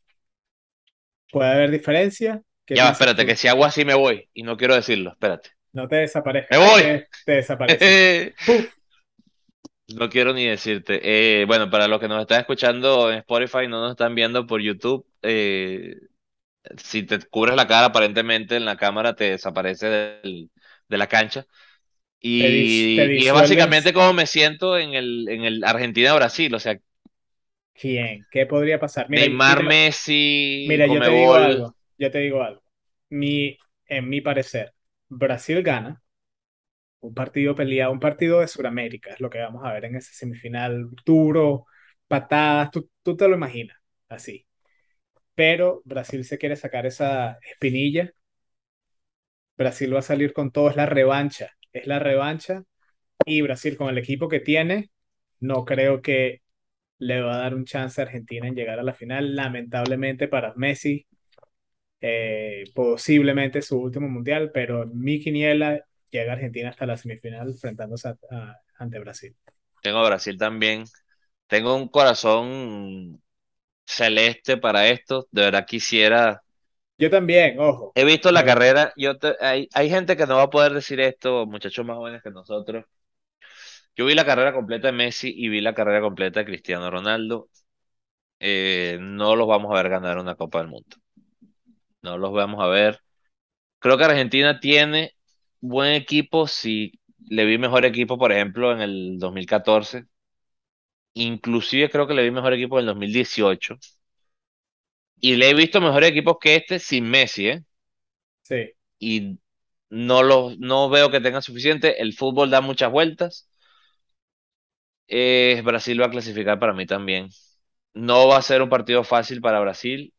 ¿Puede haber diferencia? ¿Qué Ya espérate, que si hago así me voy y no quiero decirlo, espérate. No te ¡Me desaparezcas. Ahí voy! te, te desapareces. <laughs> No quiero ni decirte. Eh, bueno, para los que nos están escuchando en Spotify, no nos están viendo por YouTube, eh, si te cubres la cara, aparentemente en la cámara te desaparece del- de la cancha. Te, dis- te Y, es básicamente como me siento en el, en el Argentina-Brasil, o sea, ¿Quién? ¿Qué podría pasar? Mira, Neymar, Messi, mira, yo te digo algo. Yo te digo algo. Mi, en mi parecer, Brasil gana un partido peleado, un partido de Sudamérica, es lo que vamos a ver en ese semifinal duro, patadas, tú, tú te lo imaginas así. Pero Brasil se quiere sacar esa espinilla. Brasil va a salir con todo, es la revancha, es la revancha. Y Brasil con el equipo que tiene, no creo que le va a dar un chance a Argentina en llegar a la final. Lamentablemente para Messi, eh, posiblemente su último mundial, pero mi quiniela llega a Argentina hasta la semifinal enfrentándose a- a- ante Brasil. Tengo a Brasil también. Tengo un corazón celeste para esto. De verdad quisiera. Yo también, ojo. He visto la Pero carrera. Yo te- hay, hay gente que no va a poder decir esto, muchachos más jóvenes que nosotros. Yo vi la carrera completa de Messi y vi la carrera completa de Cristiano Ronaldo. Eh, no los vamos a ver ganar una Copa del Mundo. No los vamos a ver. Creo que Argentina tiene buen equipo. Si le vi mejor equipo, por ejemplo, en el 2014. Inclusive creo que le vi mejor equipo en el 2018. Y le he visto mejores equipos que este sin Messi, ¿eh? sí, Y no, lo, no veo que tenga suficiente. El fútbol da muchas vueltas. Eh, Brasil va a clasificar para mí también. No va a ser un partido fácil para Brasil.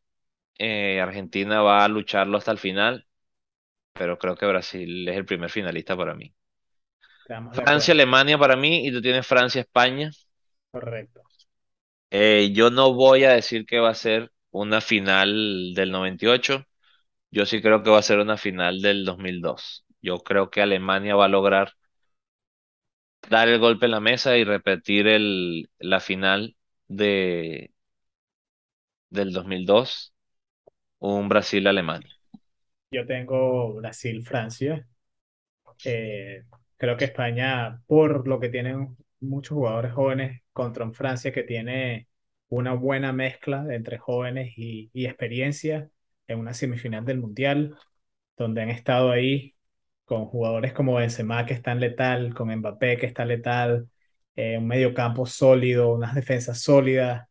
Eh, Argentina va a lucharlo hasta el final, pero creo que Brasil es el primer finalista para mí. Francia. Alemania para mí y tú tienes Francia, España. Correcto. Eh, yo no voy a decir que va a ser una final del 98. Yo sí creo que va a ser una final del 2002. Yo creo que Alemania va a lograr dar el golpe en la mesa y repetir el, la final de, del 2002, un Brasil-Alemania. Yo tengo Brasil-Francia. Eh, creo que España, por lo que tienen muchos jugadores jóvenes, contra un Francia que tiene una buena mezcla entre jóvenes y, y experiencia en una semifinal del Mundial, donde han estado ahí con jugadores como Benzema que están letal, con Mbappé que está letal, eh, un mediocampo sólido, unas defensas sólidas.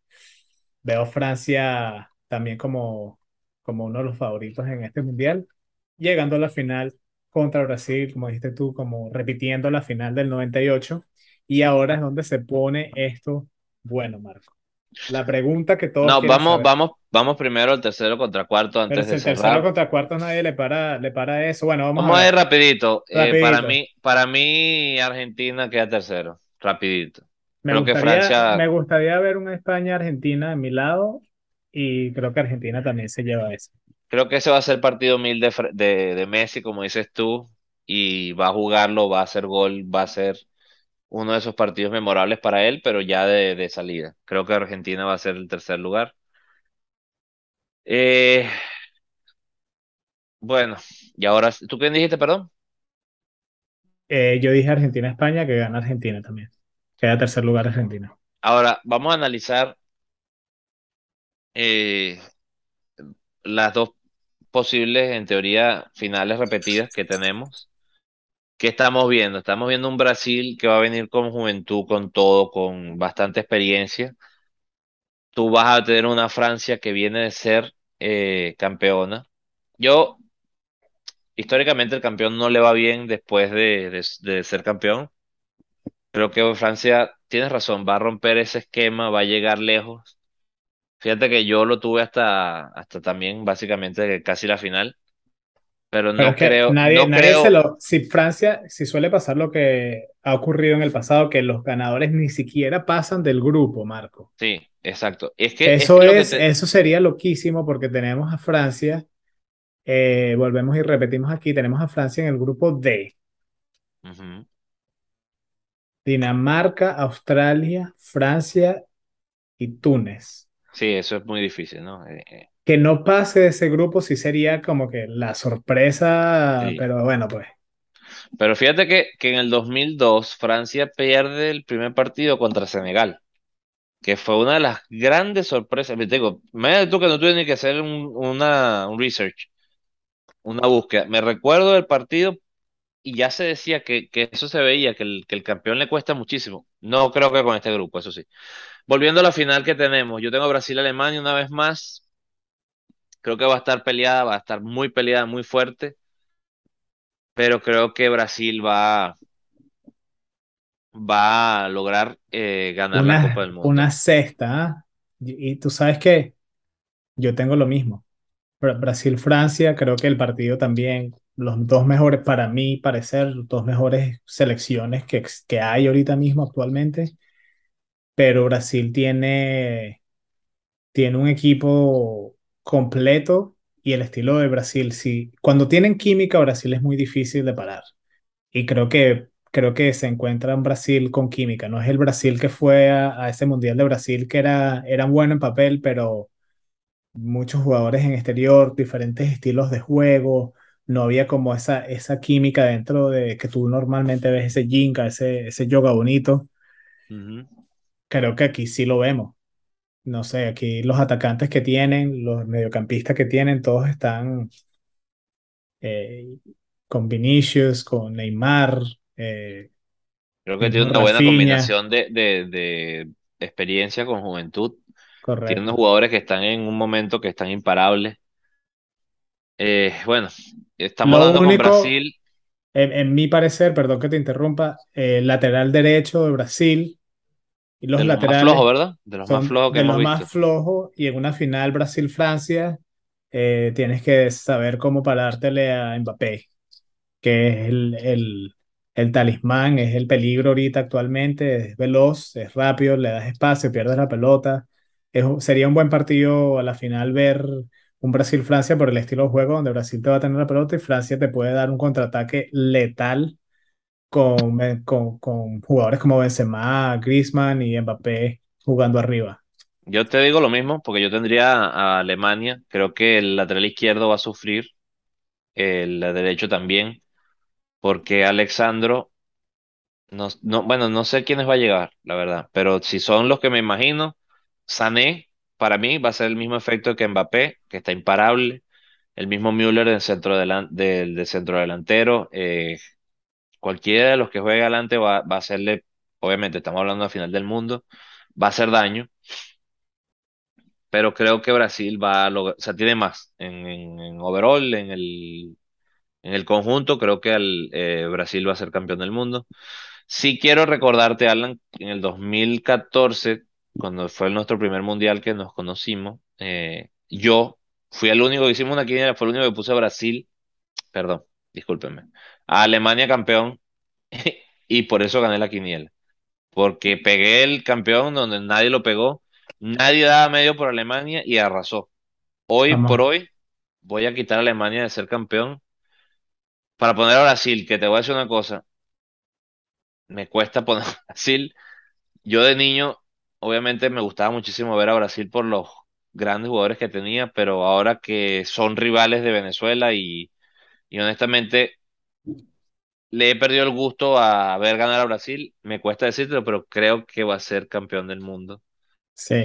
Veo Francia también como, como uno de los favoritos en este Mundial, llegando a la final contra Brasil, como dijiste tú, como repitiendo la final del 98. Y ahora es donde se pone esto bueno, Marco. La pregunta que todos No, vamos, saber. vamos, vamos primero al tercero contra cuarto Pero antes si de el tercero cerrar. contra cuartos nadie le para, le para eso. Bueno, vamos a Vamos a ir ver. rapidito. Eh, para Rapidito. mí, para mí, Argentina queda tercero. Rapidito. Me Creo que gustaría, Francia, me gustaría ver una España-Argentina de mi lado y creo que Argentina también se lleva eso. creo que ese va a ser el partido mil de, de Messi, como dices tú, y va a jugarlo, va a hacer gol, va a ser uno de esos partidos memorables para él, pero ya de, de salida. Creo que Argentina va a ser el tercer lugar. Eh, bueno, y ahora, ¿tú quién dijiste, perdón? Eh, yo dije Argentina-España, que gana Argentina también. Queda tercer lugar Argentina. Ahora, vamos a analizar eh, las dos posibles, en teoría, finales repetidas que tenemos. ¿Qué estamos viendo? Estamos viendo un Brasil que va a venir con juventud, con todo, con bastante experiencia. Tú vas a tener una Francia que viene de ser eh, campeona. Yo, históricamente, el campeón no le va bien después de, de- de ser campeón. Creo que Francia, tienes razón, va a romper ese esquema, va a llegar lejos. Fíjate que yo lo tuve hasta, hasta también, básicamente, casi la final. Pero Pero no es que creo, nadie, no nadie se lo. Si Francia, si suele pasar lo que ha ocurrido en el pasado, que los ganadores ni siquiera pasan del grupo, Marco. sí, exacto. Es que, es Eso que lo que es, te, eso sería loquísimo porque tenemos a Francia, eh, volvemos y repetimos aquí, tenemos a Francia en el grupo D. Dinamarca, Australia, Francia y Túnez. Sí, eso es muy difícil, ¿no? Eh, eh, Que no pase de ese grupo sí sería como que la sorpresa, sí. pero bueno, pues. Pero fíjate que, que en el 2002 Francia pierde el primer partido contra Senegal, que fue una de las grandes sorpresas. Te digo, imagínate tú que no tuve ni que hacer un, una, un research, una búsqueda. Me recuerdo del partido y ya se decía que, que eso se veía, que el, que el campeón le cuesta muchísimo. No creo que con este grupo, eso sí. Volviendo a la final que tenemos, yo tengo Brasil-Alemania una vez más. Creo que va a estar peleada, va a estar muy peleada, muy fuerte, pero creo que Brasil va, va a lograr eh, ganar la Copa del Mundo. una cesta, ¿ah? Y, y tú sabes que yo tengo lo mismo. Bra- Brasil-Francia, creo que el partido también, los dos mejores, para mí parecer, dos mejores selecciones que, que hay ahorita mismo actualmente. Pero Brasil tiene, tiene un equipo completo y el estilo de Brasil, sí. Cuando tienen química, Brasil es muy difícil de parar. Y creo que, creo que se encuentra en Brasil con química. No es el Brasil que fue a, a ese Mundial de Brasil que era, eran bueno en papel, pero muchos jugadores en exterior, diferentes estilos de juego. No había como esa, esa química dentro de que tú normalmente ves ese jinka, ese, ese yoga bonito. Ujú. Creo que aquí sí lo vemos. No sé, aquí los atacantes que tienen, los mediocampistas que tienen, todos están eh, con Vinicius, con Neymar, eh, Creo que tiene una buena Rafinha, combinación de, de, de experiencia con juventud. Tiene unos correcto. jugadores que están en un momento que están imparables. Eh, bueno, estamos Lo dando con único, Brasil en, en mi parecer, perdón que te interrumpa, eh, lateral derecho de Brasil y los de los más flojos, laterales ¿verdad? De los más flojos que de hemos los más flojos y en una final Brasil-Francia eh, tienes que saber cómo parártele a Mbappé. que es el, el, el talismán, es el peligro ahorita actualmente, es veloz, es rápido, le das espacio, pierdes la pelota. Es, sería un buen partido a la final ver un Brasil-Francia por el estilo de juego, donde Brasil te va a tener la pelota y Francia te puede dar un contraataque letal con, eh, con, con jugadores como Benzema, Griezmann y Mbappé jugando arriba. Yo te digo lo mismo, porque yo tendría a Alemania. Creo que el lateral izquierdo va a sufrir, el derecho también, porque Alexandro, no, no, bueno, no sé quiénes va a llegar, la verdad, pero si son los que me imagino, Sané, para mí, va a ser el mismo efecto que Mbappé, que está imparable. El mismo Müller del centro, centro delantero. eh, cualquiera de los que juegue adelante va, a hacerle, obviamente estamos hablando de final del mundo, va a hacer daño, pero creo que Brasil va a lograr, o sea, tiene más en, en, en overall, en el, en el conjunto, creo que al, eh, Brasil va a ser campeón del mundo. Sí quiero recordarte, Alan, en el 2014, cuando fue nuestro primer mundial que nos conocimos, eh, yo fui el único que hicimos una quiniela, fue el único que puse a Brasil, perdón, discúlpenme, a Alemania campeón, <laughs> y por eso gané la quiniela. porque pegué el campeón donde nadie lo pegó, nadie daba medio por Alemania y arrasó. Hoy por hoy voy a quitar a Alemania de ser campeón para poner a Brasil, que te voy a decir una cosa, me cuesta poner <laughs> a Brasil. Yo de niño, obviamente me gustaba muchísimo ver a Brasil por los grandes jugadores que tenía, pero ahora que son rivales de Venezuela y, y honestamente le he perdido el gusto a ver ganar a Brasil, me cuesta decírtelo, pero creo que va a ser campeón del mundo.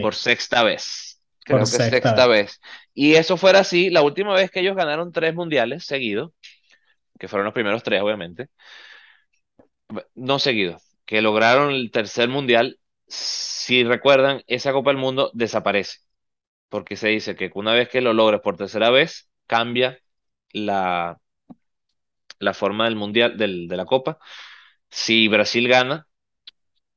por sexta vez. por Creo que sexta sexta vez. vez. Y eso fuera así, la última vez que ellos ganaron tres mundiales seguidos, que fueron los primeros tres, obviamente, no seguidos, que lograron el tercer mundial, si recuerdan, esa Copa del Mundo desaparece, porque se dice que una vez que lo logres por tercera vez, cambia la, la forma del mundial, del, de la Copa. Si Brasil gana,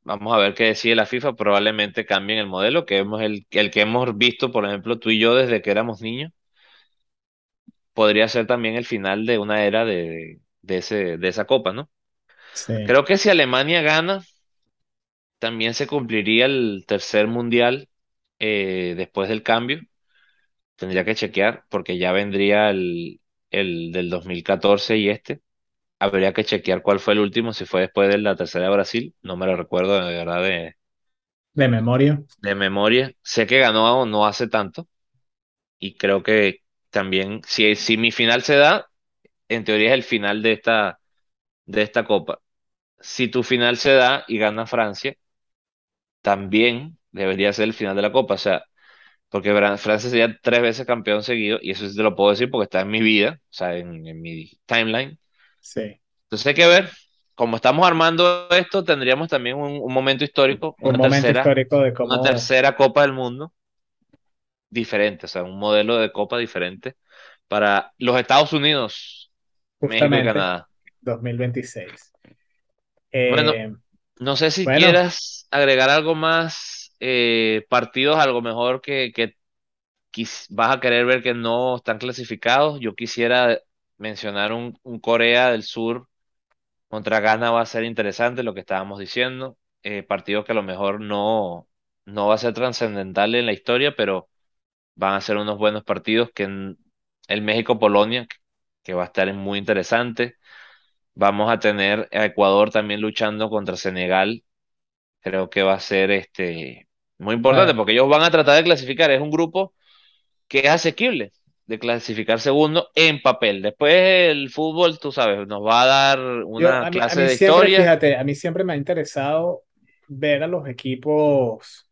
vamos a ver qué decide la FIFA, probablemente cambien el modelo, que hemos el, el que hemos visto, por ejemplo, tú y yo desde que éramos niños podría ser también el final de una era de, de ese, de esa copa, ¿no? Sí, Creo que si Alemania gana, también se cumpliría el tercer mundial eh, después del cambio. Tendría que chequear porque ya vendría el, el del 2014 y este. Habría que chequear cuál fue el último, si fue después de la tercera de Brasil. No me lo recuerdo de verdad de, de memoria, de memoria. Sé que ganó no hace tanto y creo que también, si, si mi final se da, en teoría es el final de esta, de esta copa. si tu final se da y gana Francia, también debería ser el final de la Copa. O sea, porque Francia sería tres veces campeón seguido, y eso sí te lo puedo decir porque está en mi vida, o sea, en, en mi timeline. sí. Entonces hay que ver, como estamos armando esto, tendríamos también un, un momento histórico, Un una momento tercera, histórico de una cómo tercera Copa del Mundo diferente, o sea, un modelo de Copa diferente para los Estados Unidos, México y justamente Canadá. 2026. Bueno, Eh, No sé si bueno, quieras agregar algo más, eh, partidos algo mejor que, que vas a querer ver que no están clasificados. Yo quisiera mencionar un, Corea del Sur contra Ghana va a ser interesante lo que estábamos diciendo. eh, partidos que a lo mejor no, no va a ser trascendental en la historia, pero van a ser unos buenos partidos que en el México-Polonia, que va a estar muy interesante. Vamos a tener a Ecuador también luchando contra Senegal. Creo que va a ser este muy importante Ah, porque ellos van a tratar de clasificar. Es un grupo que es asequible de clasificar segundo en papel. Después el fútbol, tú sabes, nos va a dar yo, una a mí, a clase mí de siempre, historia. fíjate, a mí siempre me ha interesado ver a los equipos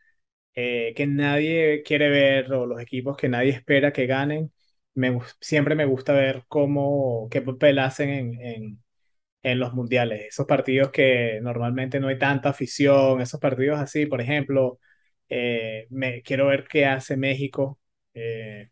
eh, que nadie quiere ver o los equipos que nadie espera que ganen. Me, siempre me gusta ver cómo, qué papel hacen en, en, en los mundiales. Esos partidos que normalmente no hay tanta afición, esos partidos así, por ejemplo, eh, me, quiero ver qué hace México, eh,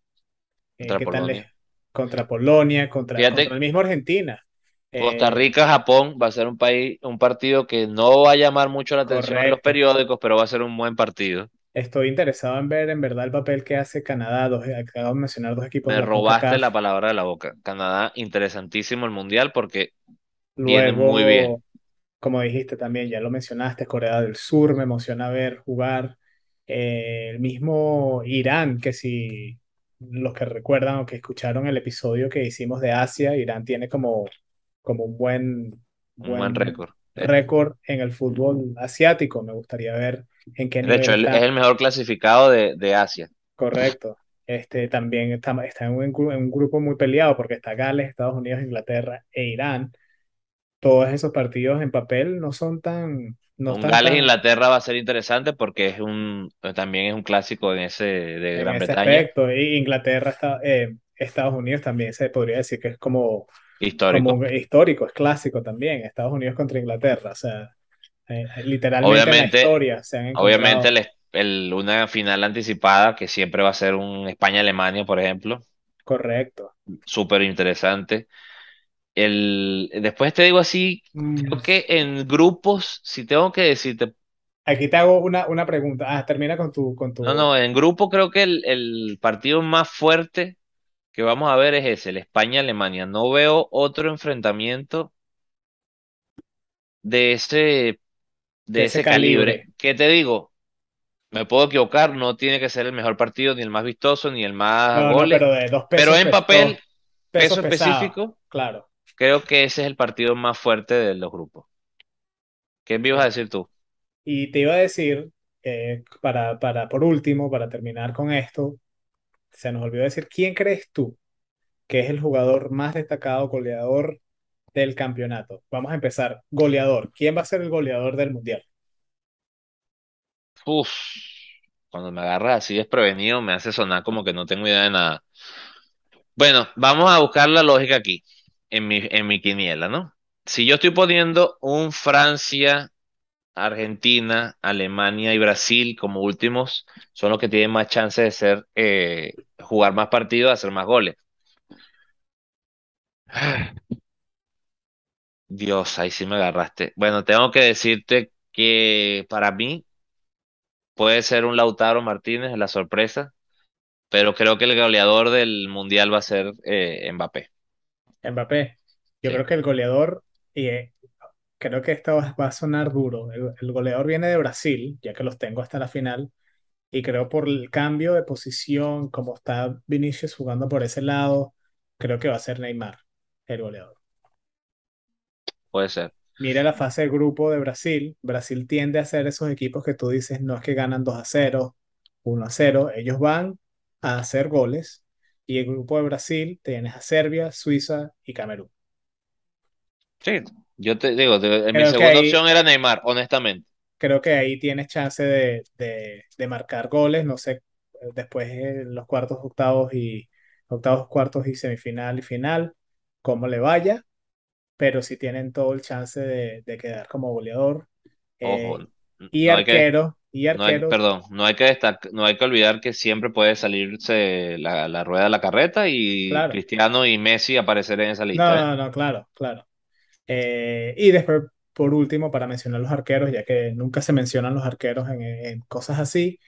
eh, contra qué tal les Polonia. contra Polonia, contra, el mismo Argentina. Costa Rica, Japón va a ser un país, un partido que no va a llamar mucho la atención en los correcto. periódicos, pero va a ser un buen partido. Estoy interesado en ver en verdad el papel que hace Canadá. Dos, acabo de mencionar dos equipos Me robaste la palabra de la boca. Canadá, interesantísimo el mundial porque viene muy bien. Como dijiste también, ya lo mencionaste, Corea del Sur, me emociona ver jugar. Eh, el mismo Irán, que si los que recuerdan o que escucharon el episodio que hicimos de Asia, Irán tiene como, como un buen, Un buen buen récord. Récord en el fútbol asiático. Me gustaría ver en qué De nivel hecho, él es el mejor clasificado de, de Asia. Correcto. Este, también está, está en un, en un grupo muy peleado porque está Gales, Estados Unidos, Inglaterra e Irán. Todos esos partidos en papel no son tan, no Un están tan Gales-Inglaterra va a ser interesante porque es un, también es un clásico en ese de en Gran ese Bretaña, aspecto. Y Inglaterra, está, eh, Estados Unidos también se podría decir que es como, como histórico. un histórico, es clásico también. Estados Unidos contra Inglaterra. O sea, eh, literalmente en la Obviamente, historia se han obviamente encontrado. el, el- una final anticipada que siempre va a ser un España-Alemania, por ejemplo, Correcto. súper interesante. El, después te digo así, Mm, creo que en grupos, si tengo que decirte, Aquí te hago una, una pregunta. Ah, termina con tu, con no, tu, no, en grupo creo que el, el partido más fuerte que vamos a ver es ese, el España-Alemania. No veo otro enfrentamiento de ese, de de ese calibre. calibre. ¿Qué te digo? Me puedo equivocar, no tiene que ser el mejor partido, ni el más vistoso, ni el más No, no, pero de dos pero pesos, en pes- dos papel, peso específico, claro. Creo que ese es el partido más fuerte de los grupos. ¿Qué me ibas a decir tú? Y te iba a decir, eh, para, para, por último, para terminar con esto, se nos olvidó decir, ¿quién crees tú que es el jugador más destacado, goleador del campeonato? Vamos a empezar. Goleador. ¿Quién va a ser el goleador del mundial? Uf, cuando me agarras así desprevenido me hace sonar como que no tengo idea de nada. Bueno, vamos a buscar la lógica aquí, en mi, en mi quiniela, ¿no? Si yo estoy poniendo un Francia, Argentina, Alemania y Brasil como últimos, son los que tienen más chance de ser, eh, jugar más partidos, hacer más goles. <sighs> Dios, ahí sí me agarraste. Bueno, tengo que decirte que para mí puede ser un Lautaro Martínez la sorpresa, pero creo que el goleador del mundial va a ser eh, Mbappé. Mbappé. Yo Sí, creo que el goleador, y eh, creo que esto va va a sonar duro, el, el goleador viene de Brasil, ya que los tengo hasta la final Y creo por el cambio de posición, como está Vinicius jugando por ese lado, creo que va a ser Neymar el goleador. puede ser. Mira la fase de grupo de Brasil. Brasil tiende a ser esos equipos que tú dices no es que ganan 2 a cero 1 a cero Ellos van a hacer goles. Y el grupo de Brasil tienes a Serbia, Suiza y Camerún. Sí, yo te digo, te- mi segunda ahí, opción era Neymar, honestamente. creo que ahí tienes chance de, de, de marcar goles. No sé, después en los cuartos, octavos y octavos, cuartos y semifinal y final, cómo le vaya, pero sí tienen todo el chance de, de quedar como goleador. Ojo, Eh, y no arquero, y no hay, arquero, perdón, no hay que no hay que olvidar que siempre puede salirse la, la rueda de la carreta y claro. Cristiano y Messi aparecer en esa No, lista, ¿eh? no, no, claro, claro. Eh, y después, por último, para mencionar los arqueros, ya que nunca se mencionan los arqueros en, en cosas así,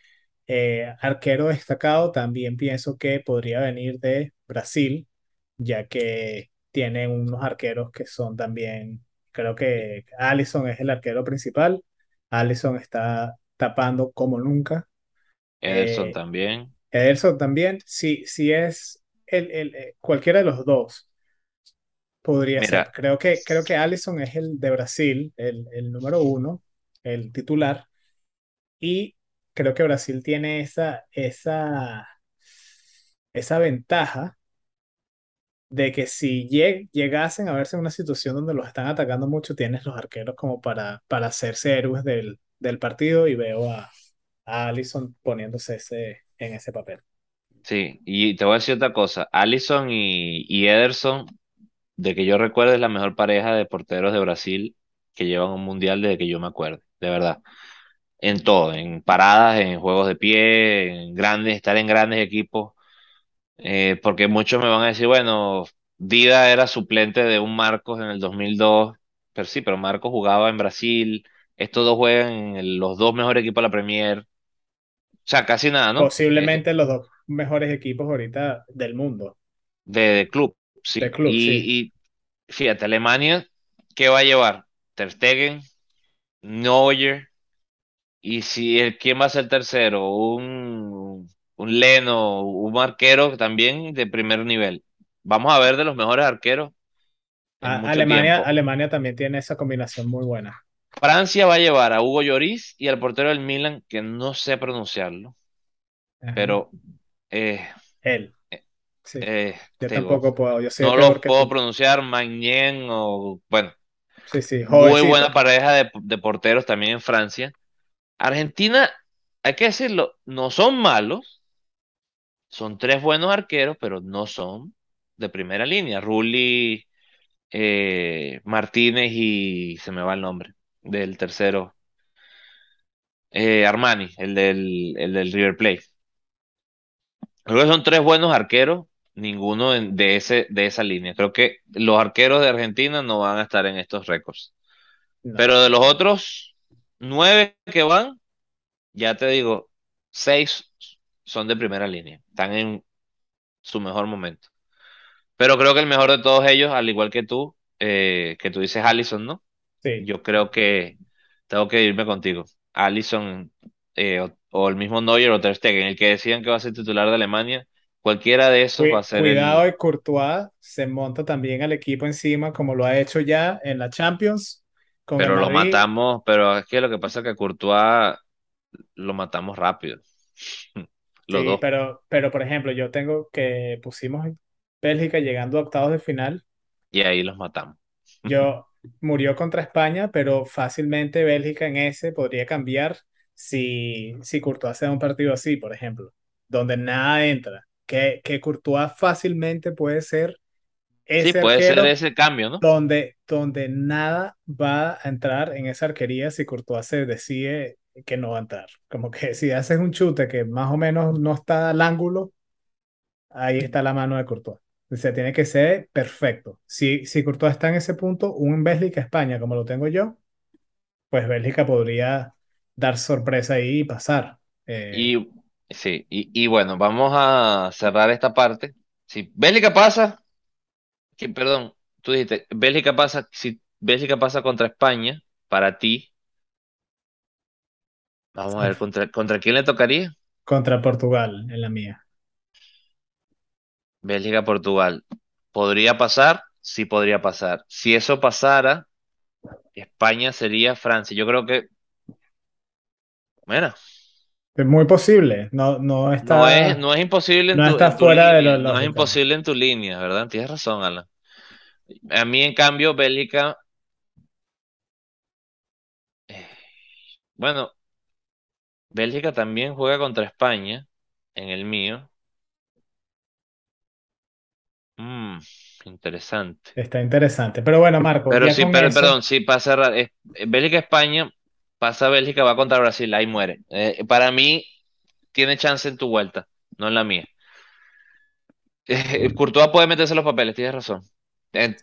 eh, arquero destacado también pienso que podría venir de Brasil, ya que tienen unos arqueros que son también, creo que Alisson es el arquero principal, Alisson está tapando como nunca. Ederson Eh, también. Ederson también, si, si es el, el, eh, cualquiera de los dos, podría ser. Creo que, creo que Alisson es el de Brasil, el, el número uno, el titular, y creo que Brasil tiene esa, esa, esa ventaja de que si lleg- llegasen a verse en una situación donde los están atacando mucho, tienes los arqueros como para, para hacerse héroes del, del partido y veo a, a Alisson poniéndose ese, en ese papel. sí, y te voy a decir otra cosa. Alisson y, y Ederson, de que yo recuerdo, es la mejor pareja de porteros de Brasil que llevan un mundial desde que yo me acuerdo, de verdad. En todo, en paradas, en juegos de pie, en grandes, estar en grandes equipos. Eh, porque muchos me van a decir, bueno, Dida era suplente de un Marcos en el 2002, pero sí, pero Marcos jugaba en Brasil, estos dos juegan en los dos mejores equipos de la Premier, o sea, casi nada, ¿no? Eh, Posiblemente los dos mejores equipos ahorita del mundo, de, de club, de sí. club, sí. Y, y fíjate, Alemania, ¿qué va a llevar? Ter Stegen, Neuer, y si el, ¿quién va a ser tercero? Un, un Leno, un arquero también de primer nivel. Vamos a ver de los mejores arqueros en A- mucho Alemania, tiempo. Alemania también tiene esa combinación muy buena. Francia va a llevar a Hugo Lloris y al portero del Milan, que no sé pronunciarlo, Ajá. pero eh, Él, sí. eh, Yo digo, tampoco puedo, yo soy no lo puedo tú. pronunciar, Magnen o, bueno, Sí, sí, muy buena jovencito. pareja de, de porteros también en Francia. Argentina, hay que decirlo, no son malos, son tres buenos arqueros, pero no son de primera línea. Rulli, eh, Martínez y se me va el nombre del tercero. eh, Armani, el del, el del River Plate. Creo que son tres buenos arqueros, ninguno de, ese, de esa línea. Creo que los arqueros de Argentina no van a estar en estos récords. No, Pero de los otros nueve que van, ya te digo, seis son de primera línea. Están en su mejor momento. Pero creo que el mejor de todos ellos, al igual que tú, eh, que tú dices Allison, ¿no? Sí. Yo creo que tengo que irme contigo. Allison eh, o, o el mismo Neuer o Ter Stegen, el que decían que va a ser titular de Alemania, cualquiera de esos va a ser cuidado el... y Courtois se monta también al equipo encima, como lo ha hecho ya en la Champions con Pero lo matamos, pero es que lo que pasa es que Courtois lo matamos rápido. <laughs> Los Sí, dos. pero, pero por ejemplo, yo tengo que pusimos Bélgica llegando a octavos de final. Y ahí los matamos. Yo murió contra España, pero fácilmente Bélgica en ese podría cambiar si, si Courtois hace un partido así, por ejemplo, donde nada entra. Que, que Courtois fácilmente puede ser Sí, ese puede ser ese cambio, ¿no? donde, donde nada va a entrar en esa arquería si Courtois se decide que no va a entrar. Como que si haces un chute que más o menos no está al ángulo, ahí está la mano de Courtois. O sea, tiene que ser perfecto. Si, si Courtois está en ese punto, un Bélgica-España, como lo tengo yo, pues Bélgica podría dar sorpresa ahí y pasar. Eh, Y sí, y, y bueno, vamos a cerrar esta parte. Si Bélgica pasa, que, perdón, tú dijiste, Bélgica pasa, si Bélgica pasa contra España, para ti, vamos a ver, ¿contra, contra quién le tocaría? contra Portugal en la mía. Bélgica, Portugal. ¿Podría pasar? Sí, podría pasar. Si eso pasara, España sería Francia. Yo creo que, bueno, Es muy posible, no, no no es, está, no es imposible en no tu, está en fuera de línea, no es imposible en tu línea, ¿verdad? Tienes razón, Alan. A mí, en cambio, Bélgica, eh, bueno, Bélgica también juega contra España en el mío. Mm, interesante. Está interesante. Pero bueno, Marco, Pero sí, pero, eso, perdón, sí pasa eh, Bélgica-España, pasa Bélgica, va contra Brasil, ahí muere. Eh, para mí, tiene chance en tu vuelta, no en la mía. <laughs> Eh, Courtois puede meterse los papeles, tienes razón.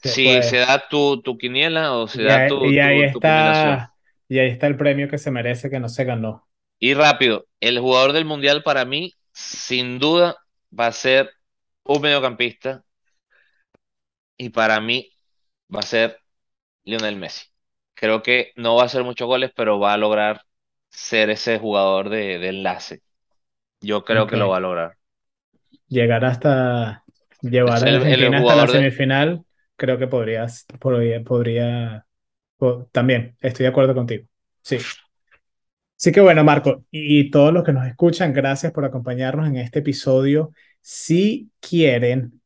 Si puede. se da tu, tu quiniela o se Y da ahí, tu, y ahí tu, tu combinación. está, y ahí está el premio que se merece que no se ganó. Y rápido, el jugador del mundial para mí, sin duda, va a ser un mediocampista y para mí va a ser Lionel Messi. creo que no va a hacer muchos goles, pero va a lograr ser ese jugador de, de enlace. Yo creo que lo va a lograr. Llegar hasta llevar a el Argentina hasta la de... semifinal, creo que podrías, podría, podría, po- también estoy de acuerdo contigo. Sí. Así que bueno, Marco, y todos los que nos escuchan, gracias por acompañarnos en este episodio. Si quieren,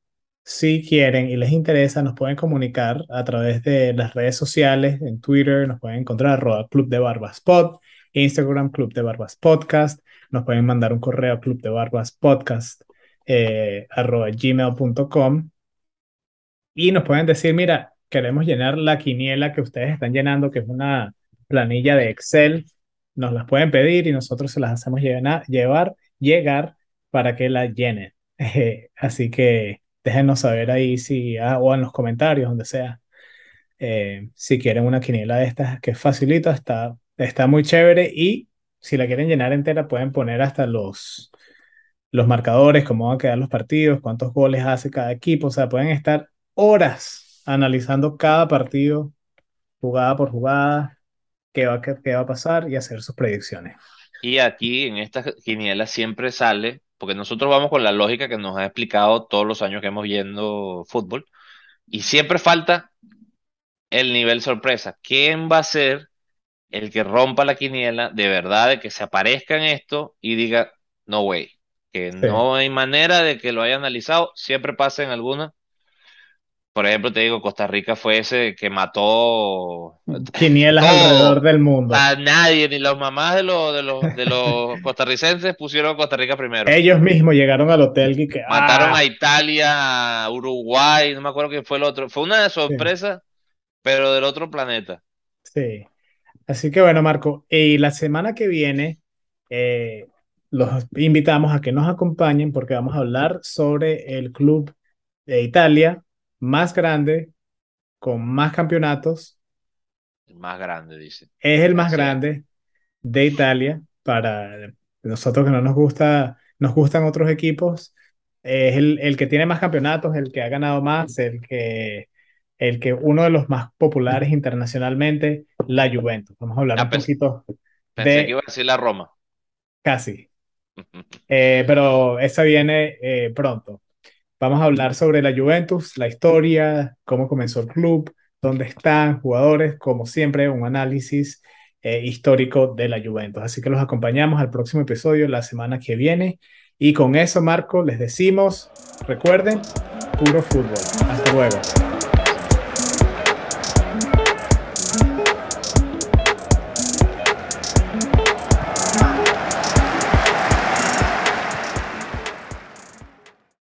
si quieren y les interesa, nos pueden comunicar a través de las redes sociales, en Twitter, nos pueden encontrar arroba Club de Barbas Pod, Instagram Club de Barbas Podcast, nos pueden mandar un correo a Club de Barbas Podcast eh, arroba gmail.com y nos pueden decir, mira, queremos llenar la quiniela que ustedes están llenando, que es una planilla de Excel. Nos las pueden pedir y nosotros se las hacemos llegar para que la llenen. <laughs> Así que déjenos saber ahí si, ah, o en los comentarios, donde sea, eh, si quieren una quiniela de estas que es facilita, está, está muy chévere y si la quieren llenar entera pueden poner hasta los, los marcadores, cómo van a quedar los partidos, cuántos goles hace cada equipo, o sea, pueden estar horas analizando cada partido, jugada por jugada, qué va, qué, va a pasar y hacer sus predicciones. Y aquí en esta quiniela siempre sale, porque nosotros vamos con la lógica que nos ha explicado todos los años que hemos viendo fútbol, y siempre falta el nivel sorpresa. ¿Quién va a ser el que rompa la quiniela de verdad, de que se aparezca en esto y diga, no way, que Sí. no hay manera de que lo haya analizado, siempre pasa en alguna. Por ejemplo, te digo, Costa Rica fue ese que mató Quinielas <laughs> todo. alrededor del mundo. A nadie, ni las mamás de los, de los, de los <laughs> costarricenses pusieron Costa Rica primero. Ellos mismos llegaron al hotel y que Mataron ah, a Italia, a Uruguay, no me acuerdo quién fue el otro. Fue una sorpresa, pero del otro planeta. Sí. Así que bueno, Marco, y la semana que viene eh, los invitamos a que nos acompañen porque vamos a hablar sobre el club de Italia más grande, con más campeonatos. El más grande, dice. Es el más Sí. grande de Italia para nosotros que no nos gusta, nos gustan otros equipos. Es el, el que tiene más campeonatos, el que ha ganado más, el que, el que uno de los más populares internacionalmente, la Juventus. Vamos a hablar Ah, un poquito Pensé de que iba a decir la Roma. casi, <laughs> Eh, pero esa viene eh, pronto. Vamos a hablar sobre la Juventus, la historia, cómo comenzó el club, dónde están jugadores, como siempre, un análisis eh, histórico de la Juventus. Así que los acompañamos al próximo episodio la semana que viene. Y con eso, Marco, les decimos, recuerden, puro fútbol. Hasta luego.